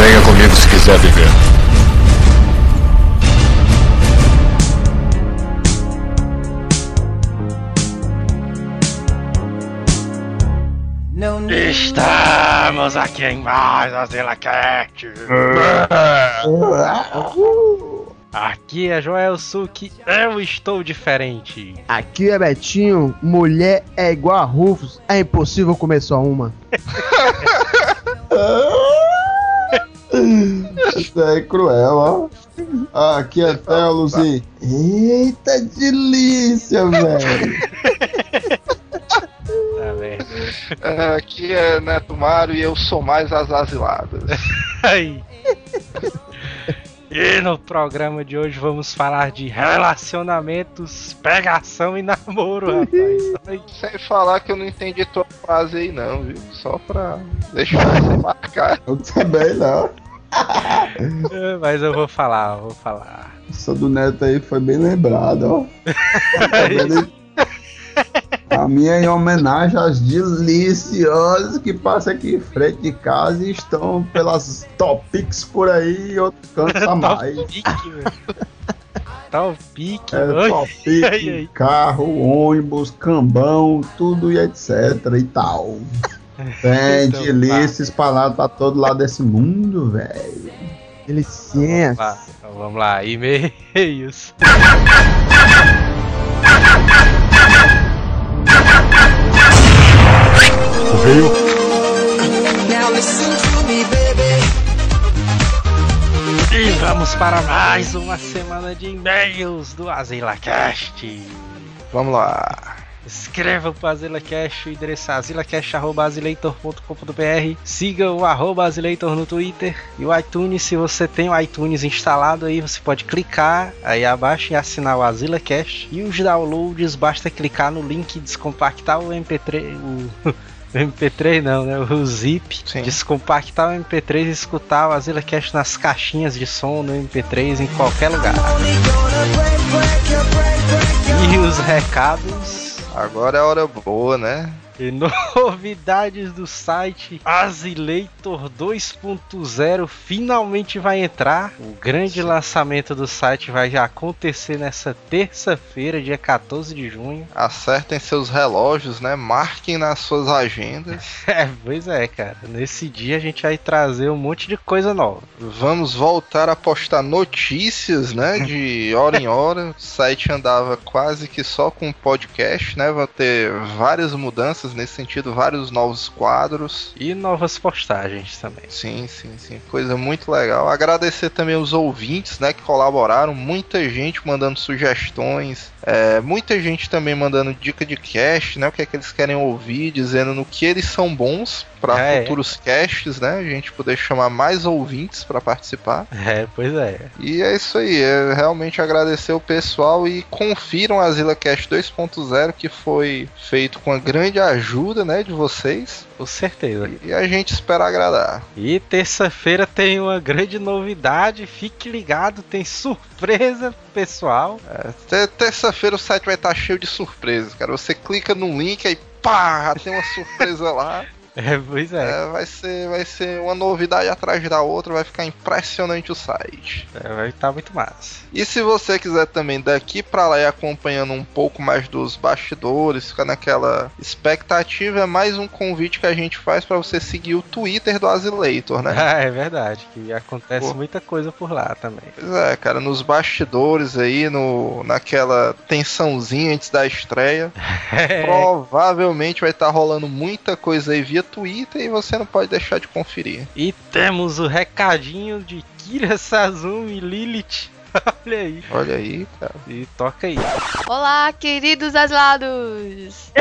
Venha comigo se quiser viver. Estamos aqui em mais a ZelaCast. Aqui é Joel Suki, eu estou diferente. Aqui é Betinho, mulher é igual a Rufus, é impossível comer só uma. Isso é cruel, ó. Ah, aqui é Telos e. Eita delícia, velho! Tá? É, Aqui é Neto Mário e eu sou mais as asiladas. Aí. E no programa de hoje vamos falar de relacionamentos, pegação e namoro, rapaz. Sem falar que eu não entendi tua frase aí não, viu? Só pra deixar você marcar. Eu também não. Mas eu vou falar, eu vou falar. Essa do Neto aí foi bem lembrada, ó. Tá? A minha é em homenagem às deliciosas que passam aqui em frente de casa e estão pelas topics por aí e outros cantos a mais. Pique, o pique, É, Ai, ai. carro, ônibus, cambão, tudo e etc e tal. Tem Então, delícia espalhado pra todo lado desse mundo, velho. Delicinha. Vá, então vamos lá, e-mails. Correio. E vamos para mais uma semana de e-mails do AzilaCast. Vamos lá. Escreva para o AzilaCast, o endereço é azilacast.azileitor.com.br Siga o arroba Azileitor no Twitter e o iTunes, se você tem o iTunes instalado aí, você pode clicar aí abaixo e assinar o AzilaCast. E os downloads, basta clicar no link, descompactar o MP3, o... o MP3 não, né? O zip, Sim. descompactar o MP3 e escutar o AzilaCast nas caixinhas de som no MP3 em qualquer lugar. E os recados Agora é a hora boa, né? E novidades do site Azileitor 2.0 finalmente vai entrar. O grande lançamento do site vai já acontecer nessa terça-feira, dia 14 de junho. Acertem seus relógios, né? Marquem nas suas agendas. É, pois é, cara. Nesse dia a gente vai trazer um monte de coisa nova. Vamos voltar a postar notícias, né? De hora em hora. O site andava quase que só com podcast, né? Vai ter várias mudanças nesse sentido, vários novos quadros. E novas postagens também. Sim, sim, sim. Coisa muito legal. Agradecer também os ouvintes, né, que colaboraram. Muita gente mandando sugestões. é, muita gente também mandando dica de cast, né? O que é que eles querem ouvir, dizendo no que eles são bons para É. futuros casts, né? A gente poder chamar mais ouvintes para participar. É, pois é. E é isso aí, é realmente agradecer o pessoal e confiram a ZillaCast 2.0 que foi feito com a grande ajuda, né, de vocês. Com certeza. E a gente espera agradar. E terça-feira tem uma grande novidade. Fique ligado, tem surpresa pessoal. Te- Terça-feira o site vai estar cheio de surpresas, cara. Você clica no link aí, pá, tem uma surpresa lá. É, pois é. É, vai, ser, vai ser uma novidade atrás da outra, vai ficar impressionante o site. É, vai estar muito massa. E se você quiser também daqui pra lá e acompanhando um pouco mais dos bastidores, ficar naquela expectativa, é mais um convite que a gente faz pra você seguir o Twitter do Azileitor, né? Ah, é verdade, que acontece Pô. muita coisa por lá também. Pois é, cara, nos bastidores aí, no, naquela tensãozinha antes da estreia, É, provavelmente vai estar rolando muita coisa aí via Twitter e você não pode deixar de conferir. E temos o recadinho de Kira Sazumi e Lilith. Olha aí. Olha aí, cara. E toca aí. Olá, queridos asilados!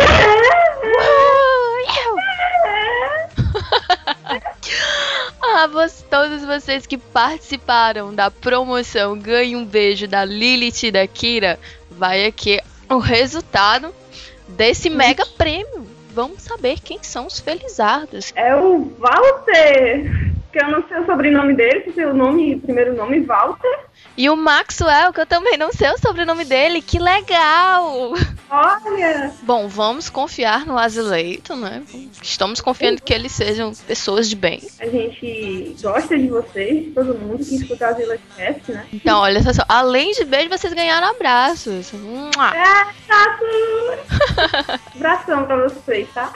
ah, vos- todos vocês que participaram da promoção Ganhe um Beijo da Lilith e da Kira, vai aqui o resultado desse mega prêmio. Vamos saber quem são os felizardos. É o Walter, que eu não sei o sobrenome dele, que seu nome, primeiro nome, Walter. E o Maxwell, que eu também não sei o sobrenome dele, que legal! Olha! Bom, vamos confiar no Azileito, né? Estamos confiando que eles sejam pessoas de bem. A gente gosta de vocês, de todo mundo que escuta a Zila Cast, né? Então, olha só, além de beijo, vocês ganharam abraços. Mua. É, Abração pra vocês, tá?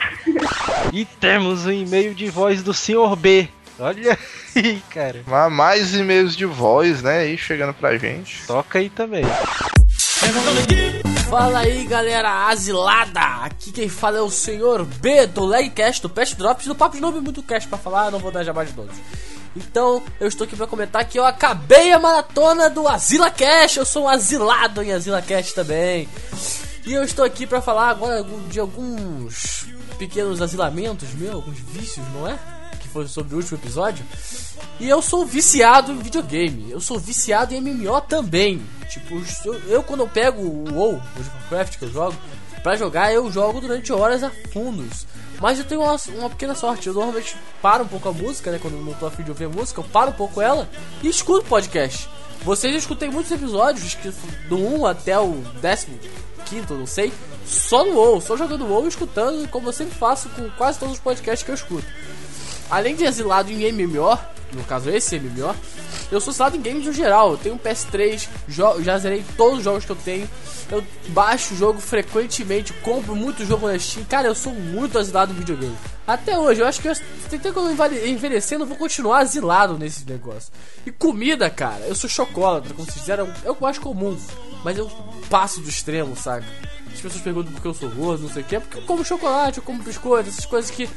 E temos um e-mail de voz do Sr. B. Olha aí, cara. Mas Mais e-mails de voz, né? Aí chegando pra gente. Toca aí também. Fala aí, galera asilada! Aqui quem fala é o senhor B do Legcast, do Pest Drops, do Papo de Nome Muito Cast pra falar, não vou dar jamais de todos. Então, eu estou aqui pra comentar que eu acabei a maratona do Asila Cast, eu sou um asilado em Asila Cast também. E eu estou aqui pra falar agora de alguns pequenos asilamentos meus, alguns vícios, não é? Foi sobre o último episódio. E eu sou viciado em videogame. Eu sou viciado em MMO também. Tipo, eu, eu quando eu pego o WoW, o Warcraft que eu jogo, pra jogar eu jogo durante horas a fundos. Mas eu tenho uma, uma pequena sorte. Eu normalmente paro um pouco a música, né? Quando eu não tô afim de ouvir a música, eu paro um pouco ela e escuto podcast. Vocês eu escutei muitos episódios, do 1 até o 15, não sei, só no WoW, só jogando WoW e escutando, como eu sempre faço com quase todos os podcasts que eu escuto. Além de exilado em MMO, no caso esse MMO, eu sou exilado em games no geral. Eu tenho um PS3, jo- já zerei todos os jogos que eu tenho. Eu baixo o jogo frequentemente, compro muito jogo na Steam. Cara, eu sou muito exilado em videogame. Até hoje, eu acho que eu, até quando eu eu vou continuar exilado nesse negócio. E comida, cara, eu sou chocolate, como vocês fizeram, é o mais comum. Mas eu passo do extremo, saca? As pessoas perguntam por que eu sou gordo, não sei o que. É porque eu como chocolate, eu como biscoito, essas coisas que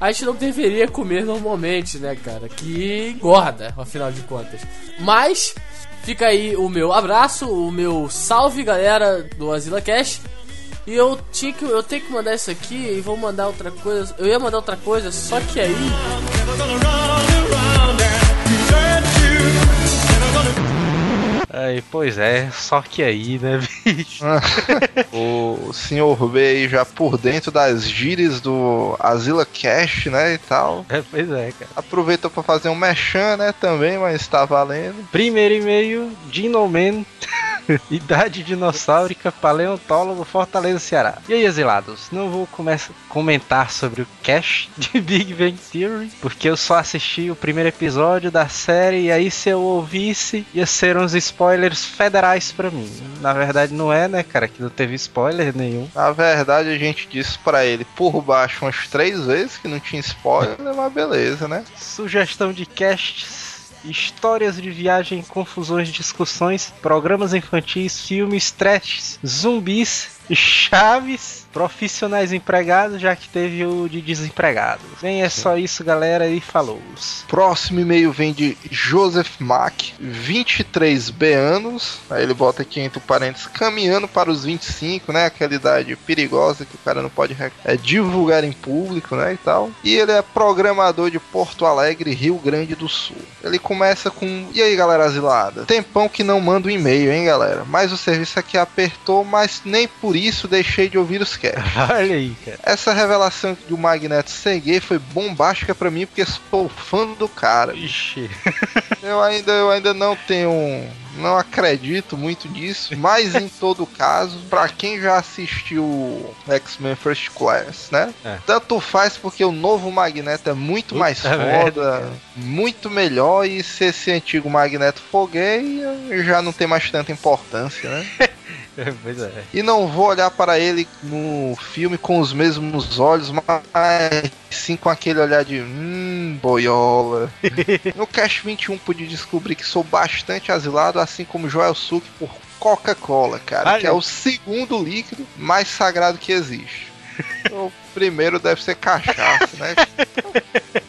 a gente não deveria comer normalmente, né, cara? Que engorda, afinal de contas. Mas, fica aí o meu abraço, o meu salve, galera do Azila Cash. E eu tinha que eu tenho que mandar isso aqui e vou mandar outra coisa. Eu ia mandar outra coisa, só que aí Aí, pois é, só que aí, né, bicho? o senhor B aí já por dentro das gírias do Azila Cash, né, e tal. É, pois é, cara. Aproveitou pra fazer um mechan, né, também, mas tá valendo. Primeiro e-mail, Dinoman, idade dinossáurica, paleontólogo, Fortaleza, Ceará. E aí, exilados, não vou começar comentar sobre o cast de Big Bang Theory, porque eu só assisti o primeiro episódio da série, e aí se eu ouvisse, ia ser uns spoilers federais pra mim. Na verdade não é, né, cara, que não teve spoiler nenhum. Na verdade, a gente disse pra ele por baixo umas três vezes que não tinha spoiler, mas beleza, né? Sugestão de casts, histórias de viagem, confusões, discussões, programas infantis, filmes, trashes, zumbis, chaves, profissionais empregados, já que teve o de desempregados. Bem, é só isso, galera, e falou. Próximo e-mail vem de Joseph Mack, 23B anos. Aí ele bota aqui entre parênteses, caminhando para os 25, né? Aquela idade perigosa que o cara não pode é, divulgar em público, né? E tal. E ele é programador de Porto Alegre, Rio Grande do Sul. Ele começa com: E aí, galera asilada? Tempão que não manda um e-mail, hein, galera? Mas o serviço aqui apertou, mas nem por isso deixei de ouvir os casts. Olha aí, cara. Essa revelação do Magneto Seguei foi bombástica pra mim porque sou fã do cara. Ixi. Eu ainda, eu ainda não tenho. Não acredito muito nisso, mas em todo caso, pra quem já assistiu X-Men First Class, né? É. Tanto faz porque o novo Magneto é muito Puta mais foda, merda, muito melhor, e se esse antigo Magneto for gay, já não tem mais tanta importância, né? pois é. E não vou olhar para ele no filme com os mesmos olhos, mas sim com aquele olhar de hum, boiola. no Cash 21 pude descobrir que sou bastante asilado, assim como Joel Suki por Coca-Cola, cara, Olha. que é o segundo líquido mais sagrado que existe. O primeiro deve ser cachaça, né?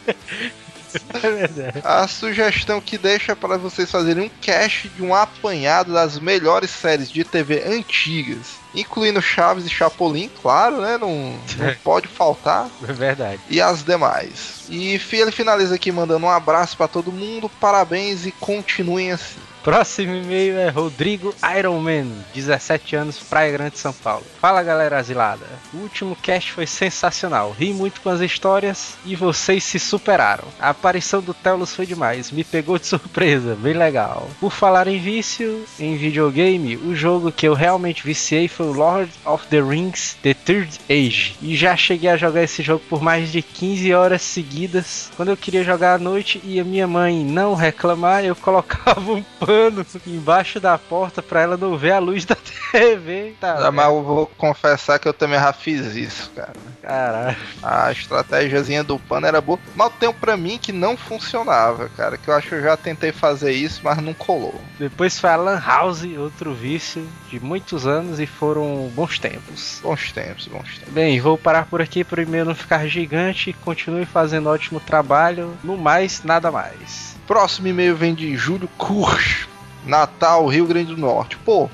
É verdade. A sugestão que deixa para vocês fazerem um cast de um apanhado das melhores séries de TV antigas, incluindo Chaves e Chapolin, claro, né? Não, não pode faltar. É verdade. E as demais. E ele finaliza aqui mandando um abraço para todo mundo, parabéns e continuem assim. Próximo e-mail é Rodrigo Ironman, 17 anos, Praia Grande, São Paulo. Fala galera asilada. O último cast foi sensacional. Ri muito com as histórias e vocês se superaram. A aparição do Telos foi demais, me pegou de surpresa, bem legal. Por falar em vício em videogame, o jogo que eu realmente viciei foi o Lord of the Rings The Third Age. E já cheguei a jogar esse jogo por mais de 15 horas seguidas. Quando eu queria jogar à noite e a minha mãe não reclamar, eu colocava um pano embaixo da porta pra ela não ver a luz da TV. Tá, Ah, Mas eu vou confessar que eu também já fiz isso, cara. Caralho. A estratégiazinha do pano era boa. Mas tem um pra mim que não funcionava, cara. Que eu acho que eu já tentei fazer isso, mas não colou. Depois foi a Lan House, outro vício de muitos anos e foram bons tempos. Bons tempos, bons tempos. Bem, vou parar por aqui para o e-mail não ficar gigante. Continue fazendo ótimo trabalho. No mais, nada mais. Próximo e-mail vem de Júlio Kurch, Natal, Rio Grande do Norte. Pô,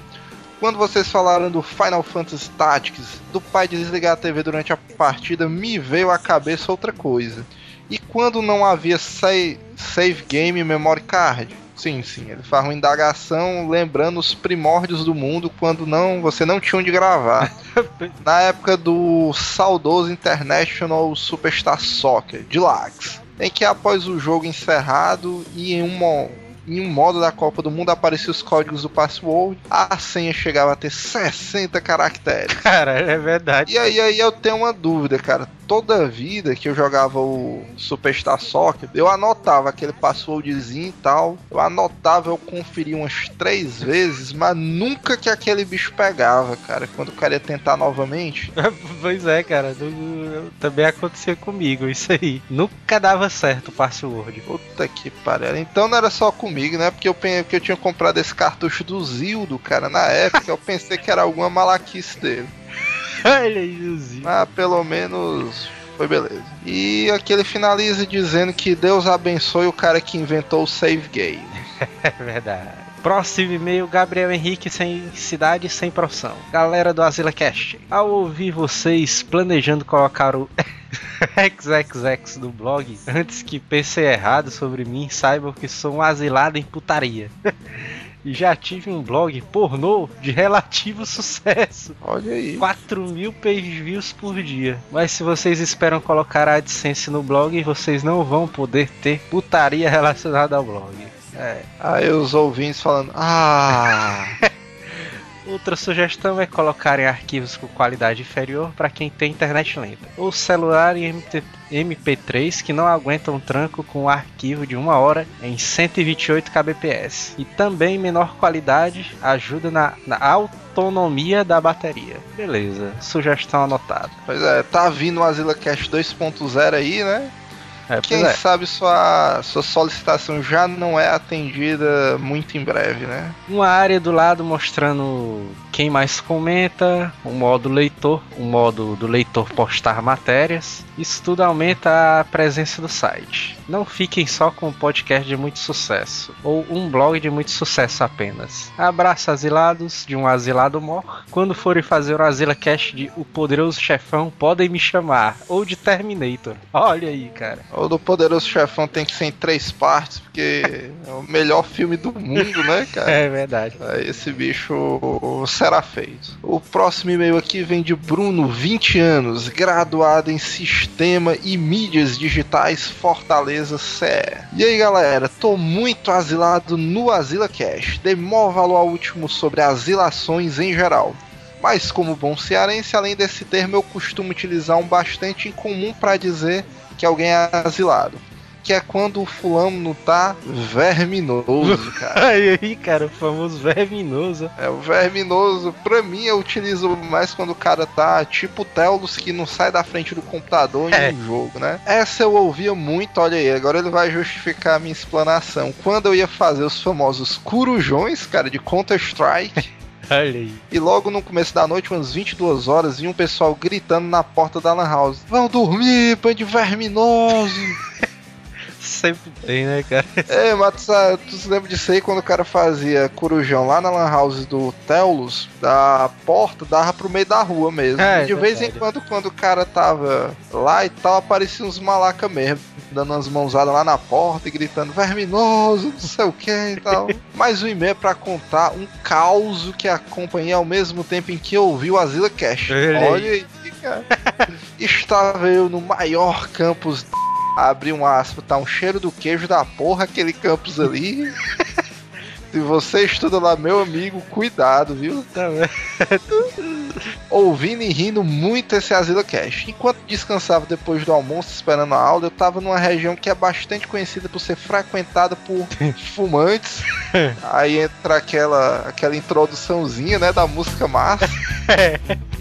quando vocês falaram do Final Fantasy Tactics, do pai desligar a TV durante a partida, me veio à cabeça outra coisa. E quando não havia sa- save game e memory card? Sim, sim, ele faz uma indagação lembrando os primórdios do mundo quando não você não tinha onde gravar. Na época do saudoso International Superstar Soccer, de Lax, em que após o jogo encerrado e em um, mo- em um modo da Copa do Mundo apareciam os códigos do password, a senha chegava a ter 60 caracteres. Cara, é verdade. E aí, aí eu tenho uma dúvida, cara. Toda vida que eu jogava o Superstar Soccer, eu anotava aquele passwordzinho e tal. Eu anotava, eu conferia umas três vezes, mas nunca que aquele bicho pegava, cara. Quando o cara ia tentar novamente. pois é, cara. Também acontecia comigo isso aí. Nunca dava certo o password. Puta que pariu. Então não era só comigo, né? Porque eu, porque eu tinha comprado esse cartucho do Zildo, cara, na época. eu pensei que era alguma malaquice dele. Mas pelo menos foi beleza. E aqui ele finaliza dizendo que Deus abençoe o cara que inventou o save game. É verdade. Próximo e-mail, Gabriel Henrique, sem cidade, sem profissão. Galera do Asila Cast, ao ouvir vocês planejando colocar o XXX no blog, antes que pensem errado sobre mim, saibam que sou um asilado em putaria. E já tive um blog pornô de relativo sucesso. Olha aí. 4 mil page views por dia. Mas se vocês esperam colocar a AdSense no blog, vocês não vão poder ter putaria relacionada ao blog. É. Aí os ouvintes falando, ah, Outra sugestão é colocarem arquivos com qualidade inferior para quem tem internet lenta, ou celular e MT MP3 que não aguentam tranco com um arquivo de uma hora em 128 kbps. E também menor qualidade ajuda na, na autonomia da bateria. Beleza, sugestão anotada. pois é, tá vindo o Azila Cast 2.0 aí, né? É, Quem é. sabe sua, sua solicitação já não é atendida muito em breve, né? Uma área do lado mostrando quem mais comenta, um modo leitor, um modo do leitor postar matérias. Isso tudo aumenta a presença do site. Não fiquem só com um podcast de muito sucesso, ou um blog de muito sucesso apenas. Abraço asilados de um asilado mor. Quando forem fazer o Asila Cast de O Poderoso Chefão, podem me chamar, ou de Terminator. Olha aí, cara. O do Poderoso Chefão tem que ser em três partes, porque é o melhor filme do mundo, né, cara? É verdade. Aí Esse bicho será feito. O próximo e-mail aqui vem de Bruno, 20 anos, graduado em Sistema e Mídias Digitais, Fortaleza, CE. E aí galera, tô muito asilado no Asila Cash. Dei maior valor ao último sobre asilações em geral. Mas como bom cearense, além desse termo, eu costumo utilizar um bastante incomum para dizer que alguém é asilado. Que é quando o fulano tá verminoso, cara. Aí, aí, cara, o famoso verminoso. É, o verminoso, pra mim, eu utilizo mais quando o cara tá tipo o Telos que não sai da frente do computador em É. um jogo, né? Essa eu ouvia muito, olha aí, agora ele vai justificar a minha explanação. Quando eu ia fazer os famosos corujões, cara, de Counter-Strike, e logo no começo da noite, umas 22 horas, vinha um pessoal gritando na porta da Lan House: Vão dormir, bando de verminoso! Sempre tem, né, cara? É, mas tu, se lembra disso aí quando o cara fazia corujão lá na Lan House do Telos, da porta dava pro meio da rua mesmo. É, e de vez em quando, quando o cara tava lá e tal, apareciam uns malaca mesmo, dando umas mãozadas lá na porta e gritando verminoso, não sei o que e tal. Mais um e-mail pra contar um caos que acompanhei ao mesmo tempo em que eu ouvi o Asila Cash. Olha aí, cara. Estava eu no maior campus abrir um aspa, tá um cheiro do queijo da porra aquele campus ali. Se você estuda lá, meu amigo, cuidado, viu? Tá? Ouvindo e rindo muito esse Asila Cash. Enquanto descansava depois do almoço, esperando a aula, eu tava numa região que é bastante conhecida por ser frequentada por fumantes. Aí entra aquela, aquela introduçãozinha, né, da música massa.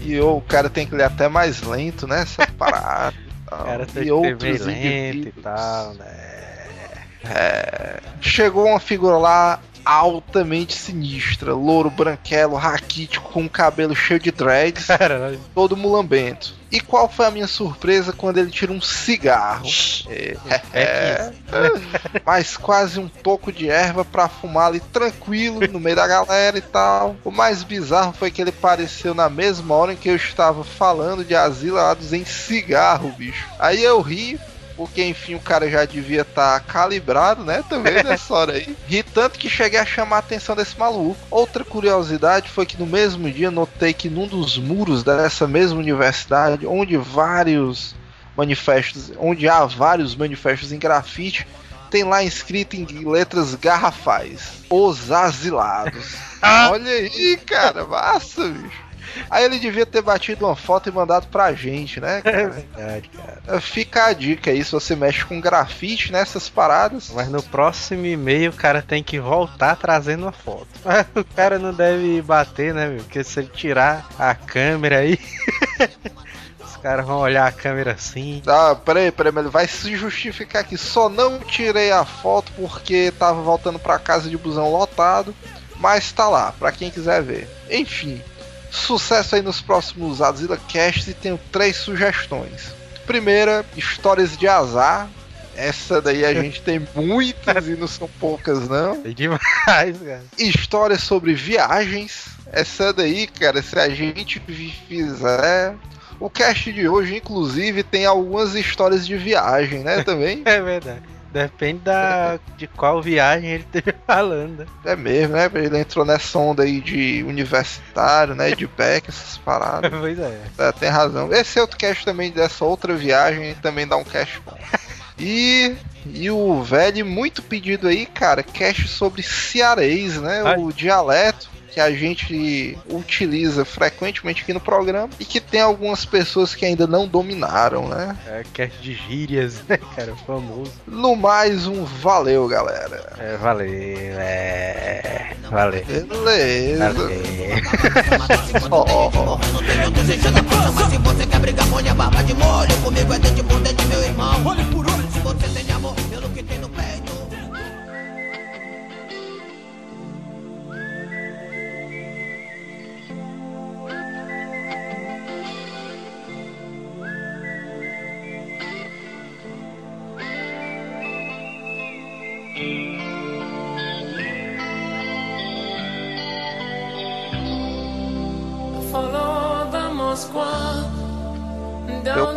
E eu, o cara tem que ler até mais lento, né, essa parada. Cara e outros e tal, né? É, chegou uma figura lá altamente sinistra, louro, branquelo, raquítico, com o cabelo cheio de dreads, Caralho. todo mulambento. E qual foi a minha surpresa quando ele tira um cigarro? É, É que mas quase um toco de erva pra fumar ali tranquilo no meio da galera e tal. O mais bizarro foi que ele apareceu na mesma hora em que eu estava falando de asilados em cigarro, bicho. Aí eu ri. Porque, enfim, o cara já devia estar calibrado, né? Também nessa hora aí. Ri tanto que cheguei a chamar a atenção desse maluco. Outra curiosidade foi que no mesmo dia notei que num dos muros dessa mesma universidade, onde vários manifestos, onde há vários manifestos em grafite, tem lá escrito em letras garrafais: Os Asilados. Olha aí, cara, massa, bicho. Aí ele devia ter batido uma foto e mandado pra gente, né? É cara? verdade, cara. Fica a dica aí, se você mexe com grafite nessas paradas. Mas no próximo e-mail o cara tem que voltar trazendo uma foto. Mas o cara não deve bater, né, meu? Porque se ele tirar a câmera aí. os caras vão olhar a câmera assim. Ah, peraí, peraí, mas ele vai se justificar aqui. Só não tirei a foto porque tava voltando pra casa de busão lotado. Mas tá lá, pra quem quiser ver. Enfim, sucesso aí nos próximos Azila Casts e tenho três sugestões. Primeira, histórias de azar. Essa daí a gente tem muitas e não são poucas, não. É demais, cara. Histórias sobre viagens. Essa daí, cara, se a gente fizer. O cast de hoje, inclusive, tem algumas histórias de viagem, né? Também. É verdade. Depende da, de qual viagem ele esteja falando. É mesmo, né? Ele entrou nessa onda aí de universitário, né? De PEC, essas paradas. Pois é. É, tem razão. Esse outro cast também dessa outra viagem também dá um cast bom. E, e o velho muito pedido aí, cara, cast sobre cearês, né? Ai. O dialeto que a gente utiliza frequentemente aqui no programa e que tem algumas pessoas que ainda não dominaram, né? É cast de gírias, né, cara? Famoso. No mais, um valeu, galera. É, valeu, é. Valeu. Beleza. Valeu. Ó, ó, ó. Mas se você quer brigar, põe a barba de molho. Comigo é dente por dente, meu irmão. Olho por olho. Se você tem amor pelo que tem no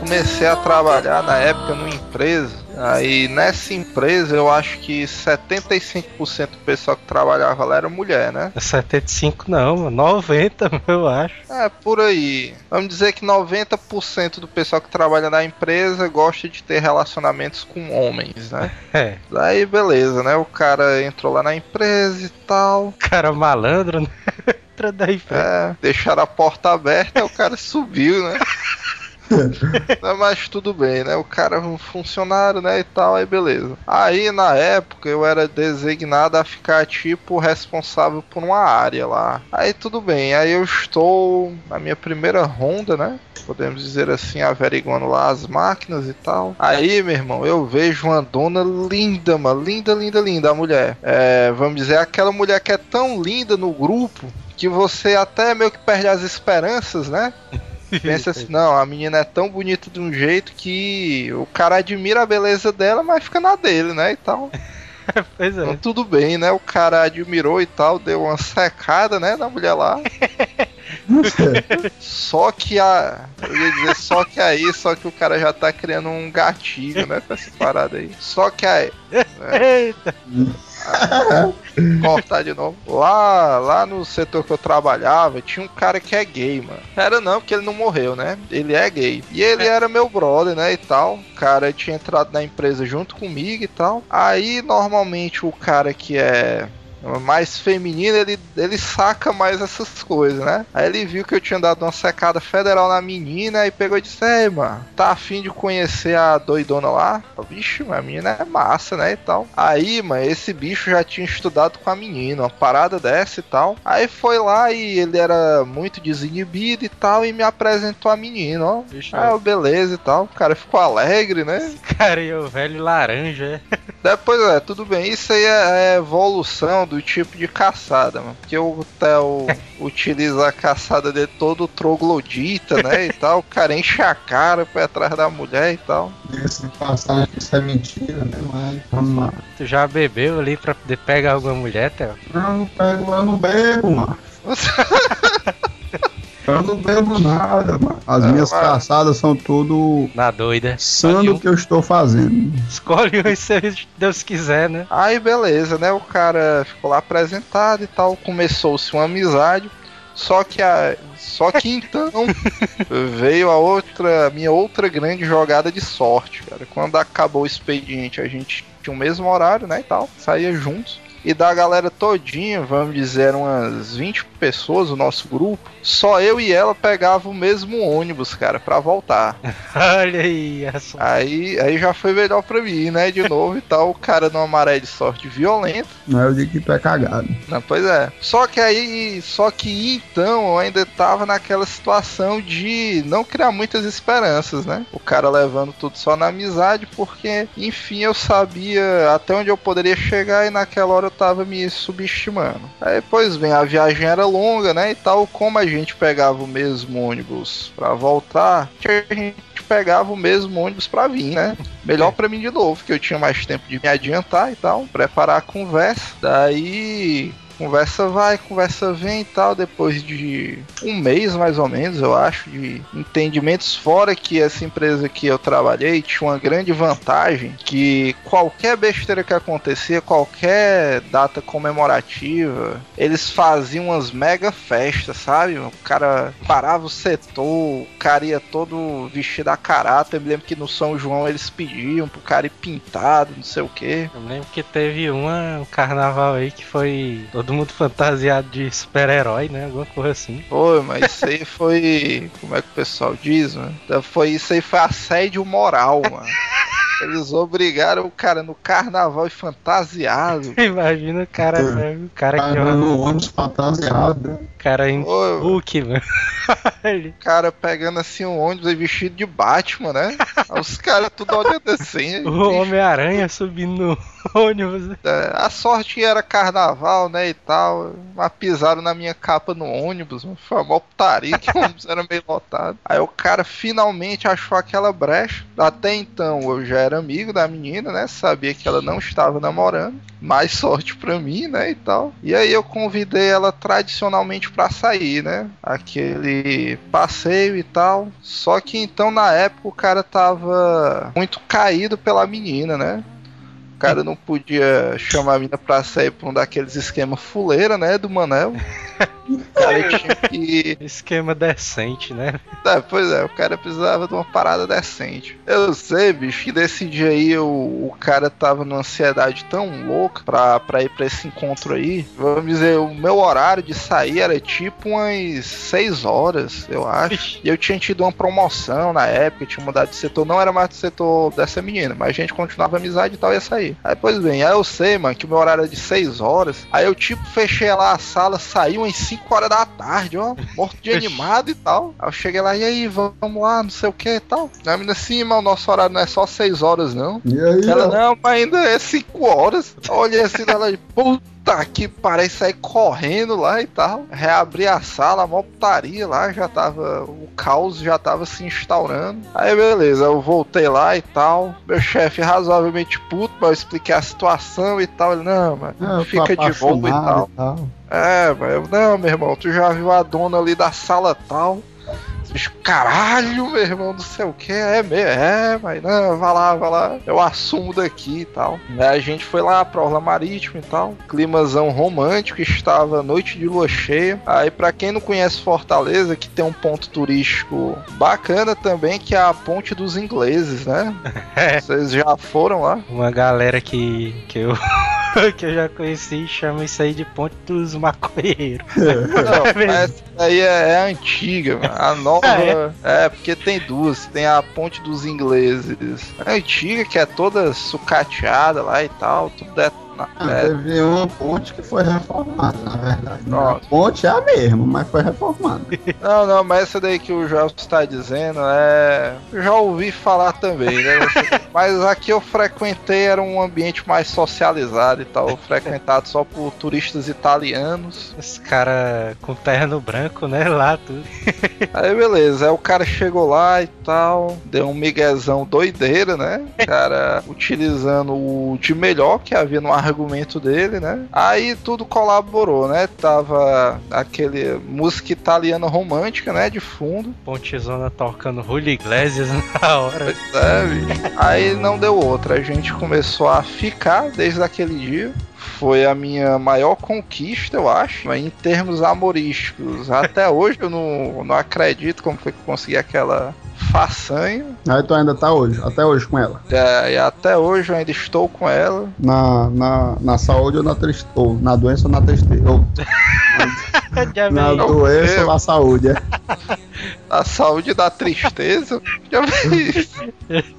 comecei a trabalhar na época numa empresa. Aí nessa empresa eu acho que 75% do pessoal que trabalhava lá era mulher, né? 75 não, mano. 90, eu acho. É, por aí. Vamos dizer que 90% do pessoal que trabalha na empresa gosta de ter relacionamentos com homens, né? É. Daí beleza, né? O cara entrou lá na empresa e tal. Cara malandro, né? Entra daí, frente. É, deixaram a porta aberta e o cara subiu, né? Mas tudo bem, né? O cara é um funcionário, né? E tal, aí beleza. Aí na época eu era designado a ficar tipo responsável por uma área lá. Aí tudo bem, aí eu estou na minha primeira ronda, né? Podemos dizer assim, averiguando lá as máquinas e tal. Aí, meu irmão, eu vejo uma dona linda, mano. Linda, linda, linda, a mulher. É, vamos dizer, aquela mulher que é tão linda no grupo que você até meio que perde as esperanças, né? pensa assim, não, a menina é tão bonita de um jeito que o cara admira a beleza dela, mas fica na dele, né? E tal. Pois Então é. tudo bem, né? O cara admirou e tal, deu uma secada, né, na mulher lá. Só que a. Eu ia dizer só que aí, só que o cara já tá criando um gatilho, né, com essa parada aí. Só que aí. Eita. Cortar de novo. Lá, lá no setor que eu trabalhava, tinha um cara que é gay, mano. Era não, porque ele não morreu, né? Ele é gay. E ele era meu brother, né? E tal. O cara tinha entrado na empresa junto comigo e tal. Aí, normalmente, o cara que é mais feminino, ele, ele saca mais essas coisas, né? Aí ele viu que eu tinha dado uma secada federal na menina e pegou e disse: Ei, mano, tá afim de conhecer a doidona lá? Vixe, a menina é massa, né? E tal. Aí, mano, esse bicho já tinha estudado com a menina, uma parada dessa e tal. Aí foi lá e ele era muito desinibido e tal, e me apresentou a menina, ó. Ah, eu, beleza e tal. O cara ficou alegre, né? Cara, e o velho laranja, é? Depois é, tudo bem. Isso aí é, é evolução do tipo de caçada, mano. Porque o Theo utiliza a caçada dele todo troglodita, né? E tal. O cara enche a cara pra ir atrás da mulher e tal. Esse passagem isso é mentira, né? Mas vamos lá. Tu já bebeu ali pra poder pegar alguma mulher, Theo? Eu não pego, eu não bebo, mano. Eu não bebo nada, mano. As É, minhas mas- caçadas são tudo Na doida. sando o que eu estou fazendo. Escolhe um se Deus quiser, né? Aí beleza, né? O cara ficou lá apresentado e tal. Começou-se uma amizade. Só que a. Só que então veio a outra. Minha outra grande jogada de sorte, cara. Quando acabou o expediente, a gente tinha o mesmo horário, né? E tal. Saía juntos. E da galera todinha, vamos dizer, umas 20 pessoas, o nosso grupo, só eu e ela pegava o mesmo ônibus, cara, pra voltar. Olha aí, essa. Aí, aí já foi melhor pra mim, né? De novo e tal, o cara numa maré de sorte violenta. Não é eu digo que tu é cagado. Não, pois é. Só que aí, só que então eu ainda tava naquela situação de não criar muitas esperanças, né? O cara levando tudo só na amizade, porque, enfim, eu sabia até onde eu poderia chegar e naquela hora eu tava me subestimando. Aí, pois bem, a viagem era longa, né? E tal, como a gente pegava o mesmo ônibus pra voltar, a gente pegava o mesmo ônibus pra vir, né? Melhor pra mim de novo, que eu tinha mais tempo de me adiantar e tal, preparar a conversa. Daí conversa vai, conversa vem e tal, depois de um mês mais ou menos, eu acho, de entendimentos, fora que essa empresa que eu trabalhei tinha uma grande vantagem que qualquer besteira que acontecia, qualquer data comemorativa, eles faziam umas mega festas, sabe? O cara parava o setor, o cara ia todo vestido a caráter, eu me lembro que no São João eles pediam pro cara ir pintado, não sei o que. Eu lembro que teve uma, um carnaval aí que foi todo mundo fantasiado de super-herói, né? Alguma coisa assim. Foi, mas isso aí foi. Como é que o pessoal diz, mano? Então Foi, isso aí foi assédio moral, mano. Eles obrigaram o cara no carnaval e fantasiado. Imagina o cara, né? o cara que é Cara, no ônibus fantasiado. Cara em Ô, Hulk, mano. O cara pegando assim um ônibus vestido de Batman, né? Os caras tudo olhando assim. o Homem-Aranha subindo no ônibus. É, A sorte era carnaval, né, e tal. Mas pisaram na minha capa no ônibus, mano. foi uma putaria que o ônibus era meio lotado. Aí o cara finalmente achou aquela brecha. Até então eu já era amigo da menina, né? Sabia que ela não estava namorando. Mais sorte pra mim, né, e tal. E aí eu convidei ela tradicionalmente pra sair, né? Aquele passeio e tal. Só que então na época o cara tava muito caído pela menina, né? O cara não podia chamar a mina pra sair pra um daqueles esquemas fuleira, né? Do Manel. O cara tinha que. Esquema decente, né? É, pois é, o cara precisava de uma parada decente. Eu sei, bicho, que desse dia aí o, o cara tava numa ansiedade tão louca pra, pra ir pra esse encontro aí. Vamos dizer, o meu horário de sair era tipo umas 6 horas, eu acho. E eu tinha tido uma promoção na época, tinha mudado de setor, não era mais do setor dessa menina, mas a gente continuava amizade e tal, ia sair. Aí, pois bem, aí eu sei, mano, que o meu horário era de 6 horas. Aí eu, tipo, fechei lá a sala, saí umas 5 horas da tarde, ó, morto de animado e tal. Aí eu cheguei lá, e aí, vamos lá, não sei o que e tal. Aí A menina assim, mas o nosso horário não é só 6 horas, não. E aí, Ela, ó, não, mas ainda é 5 horas. Olhei assim dela, puta puta que parei sair correndo lá e tal. Reabri a sala, a mó putaria lá, já tava. O caos já tava se instaurando. Aí beleza, eu voltei lá e tal. Meu chefe razoavelmente puto, mas eu expliquei a situação e tal. Ele, não, mano, tô fica de boa e apaixonado tal. É, mas eu, não, meu irmão, tu já viu a dona ali da sala tal? Bicho, caralho, meu irmão, não sei o que, é mesmo, é, mas não, vai lá, vai lá, eu assumo daqui e tal. Aí a gente foi lá pra Orla Marítima e tal, climazão romântico, estava noite de lua cheia. Aí pra quem não conhece Fortaleza, que tem um ponto turístico bacana também, que é a Ponte dos Ingleses, né? Vocês já foram lá? Uma galera que, que, eu, que eu já conheci chama isso aí de Ponte dos Maconheiros. Não, essa aí é, é antiga, mano. A nova. é. porque tem duas. Tem a Ponte dos Ingleses. A antiga, que é toda sucateada lá e tal. Tudo é. Na- Ah, é Teve uma ponte que foi reformada, na verdade. Ó. A ponte é a mesma, mas foi reformada. Não, não, mas essa daí que o Joel está dizendo é. Já ouvi falar também, né? mas aqui eu frequentei, era um ambiente mais socializado e tal. Frequentado só por turistas italianos. Esse cara com terno branco, né? Lá tudo. Aí beleza, aí o cara chegou lá e tal, deu um miguezão doideira, né? O cara utilizando o de melhor que havia no argumento dele, né? Aí tudo colaborou, né? Tava aquele música italiana romântica, né? De fundo. Pontezona tocando Julio Iglesias na hora. É. Aí não deu outra. A gente começou a ficar desde aquele dia. Foi a minha maior conquista, eu acho, em termos amorísticos. Até hoje eu não, não acredito como foi que eu consegui aquela façanha. Aí tu ainda tá hoje, até hoje com ela. É, e até hoje eu ainda estou com ela. Na, na, na saúde ou na tristeza. Ou na doença ou na tristeza. Ou na doença ou na saúde, é. A saúde da tristeza. Já vi.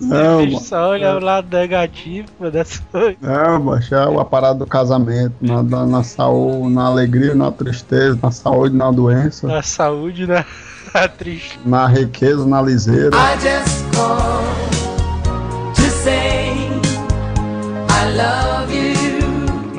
Não, mano. só olha o lado negativo dessa coisa. Não, macho, é a parada do casamento. Na, na, na saúde, na alegria, na tristeza, na saúde, na doença, Na saúde, na, na triste. na riqueza, na liseira. I just called to say I love you.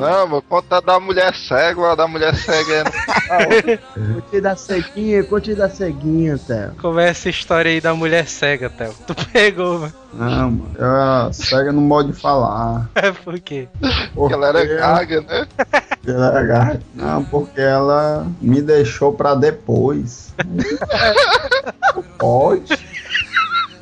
Não, meu, conta da mulher cega, a da mulher cega é Conte da ceguinha, conte da ceguinha, Theo. Como é essa história aí da mulher cega, Theo? Tu pegou, mano. Não, mano. Ela cega no modo de falar. É por quê? porque ela era gaga, né? Ela era gata. Não, porque ela me deixou pra depois. Pode.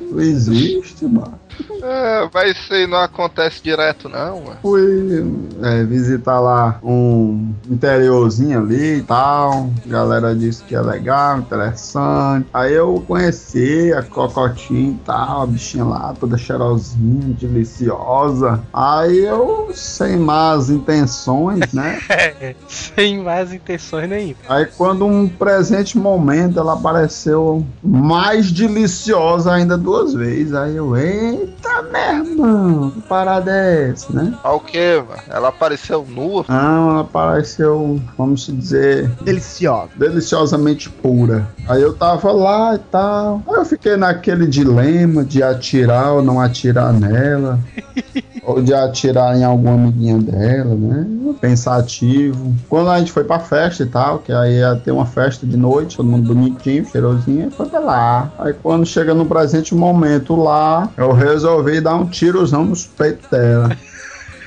Não existe, mano. É, mas isso aí não acontece direto, não, mano. Fui é, visitar lá um interiorzinho ali e tal. A galera disse que é legal, interessante. Aí eu conheci a Cocotinha e tal, a bichinha lá, toda cheirosinha, deliciosa. Aí eu, sem más intenções, né? Sem mais intenções nenhuma. Aí quando um presente momento ela apareceu mais deliciosa ainda duas vezes. Aí eu, eita meu irmão, que parada é essa, né? Ah, o que, mano? Ela apareceu nua. Não, ela apareceu, vamos dizer, Deliciosa. deliciosamente pura. Aí eu tava lá e tal. Aí eu fiquei naquele dilema de atirar ou não atirar nela. ou de atirar em alguma amiguinha dela, né? Pensativo. Quando a gente foi pra festa e tal, que aí ia ter uma festa de noite, todo mundo bonitinho, cheirosinho, foi pra lá. Aí quando chega no presente momento lá, eu resolvi dar um tirozão nos peitos dela.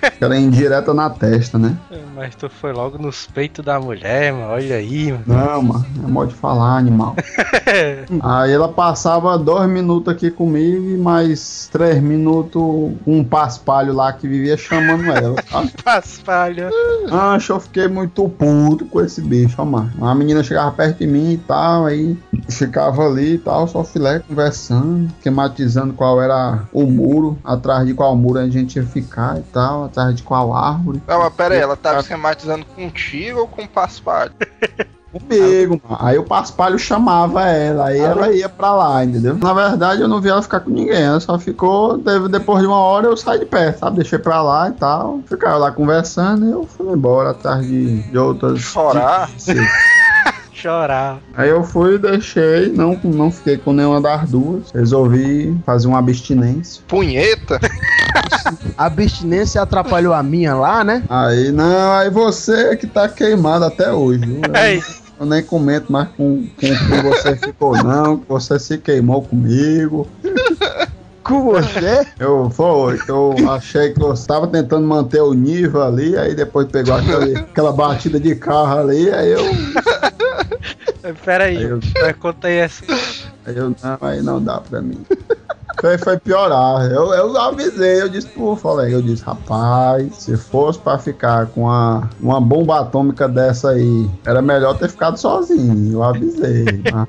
Aquela indireta na testa, né? Mas tu foi logo nos peitos da mulher, mano. Olha aí, mano. Não, mano, é modo de falar, animal. Aí ela passava dois minutos aqui comigo e mais três minutos um paspalho lá que vivia chamando ela. sabe? Paspalha. Ancho, eu fiquei muito puto com esse bicho, ó, mano. A menina chegava perto de mim e tal, aí ficava ali e tal, só filé conversando, esquematizando qual era o muro, atrás de qual muro a gente ia ficar e tal, atrás de qual árvore. Não, mas pera aí, ela tava esquematizando contigo ou com o paspalho? Comigo, mano. Aí o paspalho chamava ela, aí ela ia pra lá, entendeu? Na verdade, eu não vi ela ficar com ninguém, ela só ficou, depois de uma hora eu saí de perto, sabe? Deixei pra lá e tal. Ficava lá conversando e eu fui embora atrás de, de outras. Chorar? Chorar. Aí eu fui, deixei, não, não fiquei com nenhuma das duas. Resolvi fazer uma abstinência. Punheta? A abstinência atrapalhou a minha lá, né? Aí não, aí você que tá queimado até hoje. viu? Eu, nem comento mais com, com quem você ficou, não. que Você se queimou comigo. Com você? Eu foi, que eu achei que eu estava tentando manter o nível ali, aí depois pegou aquele- aquela batida de carro ali, aí eu. Pera aí, Aí eu- conta aí essa. Aí eu não, aí não dá pra mim. Foi, foi piorar. Eu, eu avisei, eu disse, pô, falei, eu disse, rapaz, se fosse pra ficar com uma, uma bomba atômica dessa aí, era melhor ter ficado sozinho. Eu avisei.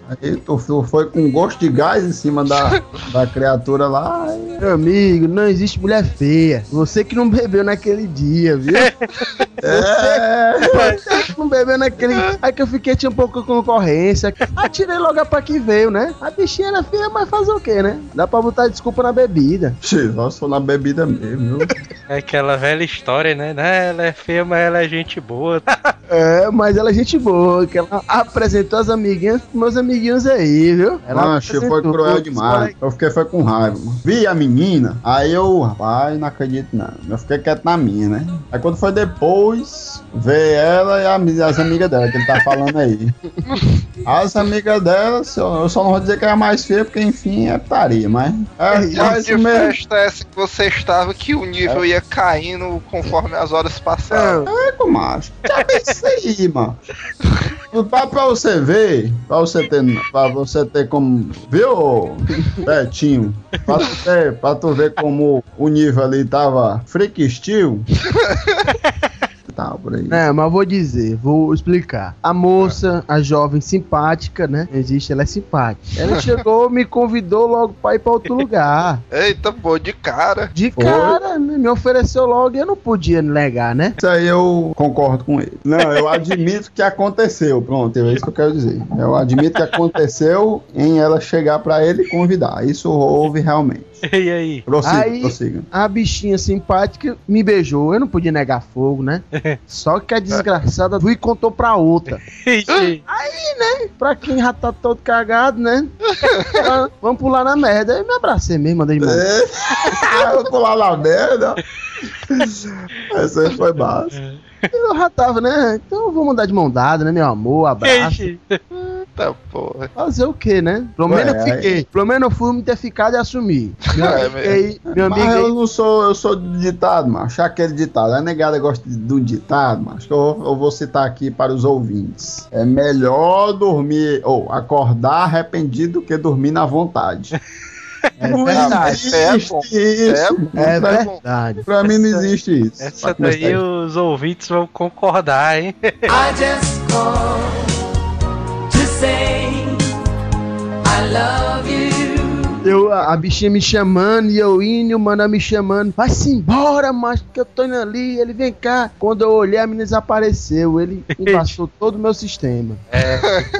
Aí tu, tu foi com gosto de gás em cima da, da criatura lá. aí- Meu amigo, não existe mulher feia. Você que não bebeu naquele dia, viu? É, Você que não bebeu naquele. Aí que eu fiquei, tinha um pouco de concorrência. Atirei logo pra que veio, né? A bichinha era feia, mas fazer o quê, né? Dá pra botar desculpa na bebida. Só sou na bebida mesmo, viu? É aquela velha história, né? Ela é feia, mas ela é gente boa. É, mas ela é gente boa, que ela apresentou as amiguinhas pros meus amiguinhos aí, viu? Ela Mancho, foi cruel demais. Eu fiquei foi com raiva, mano. Vi a menina, aí eu, rapaz, não acredito não. Eu fiquei quieto na minha, né? Aí quando foi depois, veio ela e a as amigas dela, que ele tá falando aí. As amigas dela, eu só não vou dizer que é a mais feia, porque enfim, é putaria, mas. É, Mas mas que mesmo. festa é essa que você estava que o nível ia caindo conforme as horas passavam? É, com macho. Já pensei aí, mano. Pra, pra você ver, pra você ter, pra você ter como. Viu, Betinho? Pra tu, ter, pra tu ver como o nível ali tava freak steel. Tá, por aí. É, mas vou dizer, vou explicar. A moça, a jovem simpática, né? Existe, ela é simpática. Ela chegou, me convidou logo pra ir pra outro lugar. Eita, pô, de cara. De Foi? cara, né, me ofereceu logo e eu não podia negar, né? Isso aí eu concordo com ele. Não, eu admito que aconteceu. Pronto, é isso que eu quero dizer. Eu admito que aconteceu em ela chegar pra ele e convidar. Isso houve realmente. E aí? Prossiga, Aí- prossiga. A bichinha simpática me beijou, eu não podia negar fogo, né? Só que a desgraçada foi e contou pra outra. Ixi. Pra quem já tá todo cagado, né? Vamos pular na merda. Aí me abracei mesmo, mandei de mão. É, eu vou pular na merda. Essa aí foi básica. Eu já tava, né? Então eu vou mandar de mão dada, né, meu amor? Abraço. Eita, porra. Fazer o quê, né? Pelo menos eu aí- fiquei. Pelo menos eu fui me ter ficado e assumir. Meu É amigo aí, meu amigo Mas eu aí. não sou, eu sou de ditado, mano. Achar aquele ditado. A negada gosta de, de um ditado, mas que eu, eu vou citar aqui para os ouvintes. É melhor dormir ou acordar arrependido do que dormir na vontade. É não verdade. É existe isso. É Pra- verdade. Pra mim não existe isso. Essa daí aí. os ouvintes vão concordar, hein? I just called to say I love you. Eu, a, a bichinha me chamando e eu indo, e o mano me chamando. Vai-se embora, macho, que eu tô indo ali. Ele vem cá. Quando eu olhei, a menina desapareceu. Ele embaixou todo o meu sistema.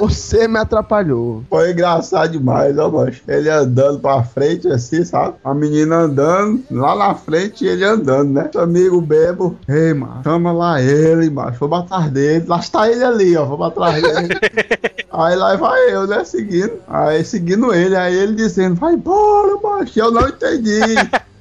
Você me atrapalhou. Foi engraçado demais, ó, macho. Ele andando pra frente, assim, sabe? A menina andando, lá na frente e ele andando, né? Seu amigo bebo. Ei, macho, chama lá ele, macho. Vou atrás dele. Lá está ele ali, ó. Vou atrás dele. aí lá vai eu, né? Seguindo. Aí seguindo ele. Aí ele dizendo, vai embora, macho. Eu não entendi.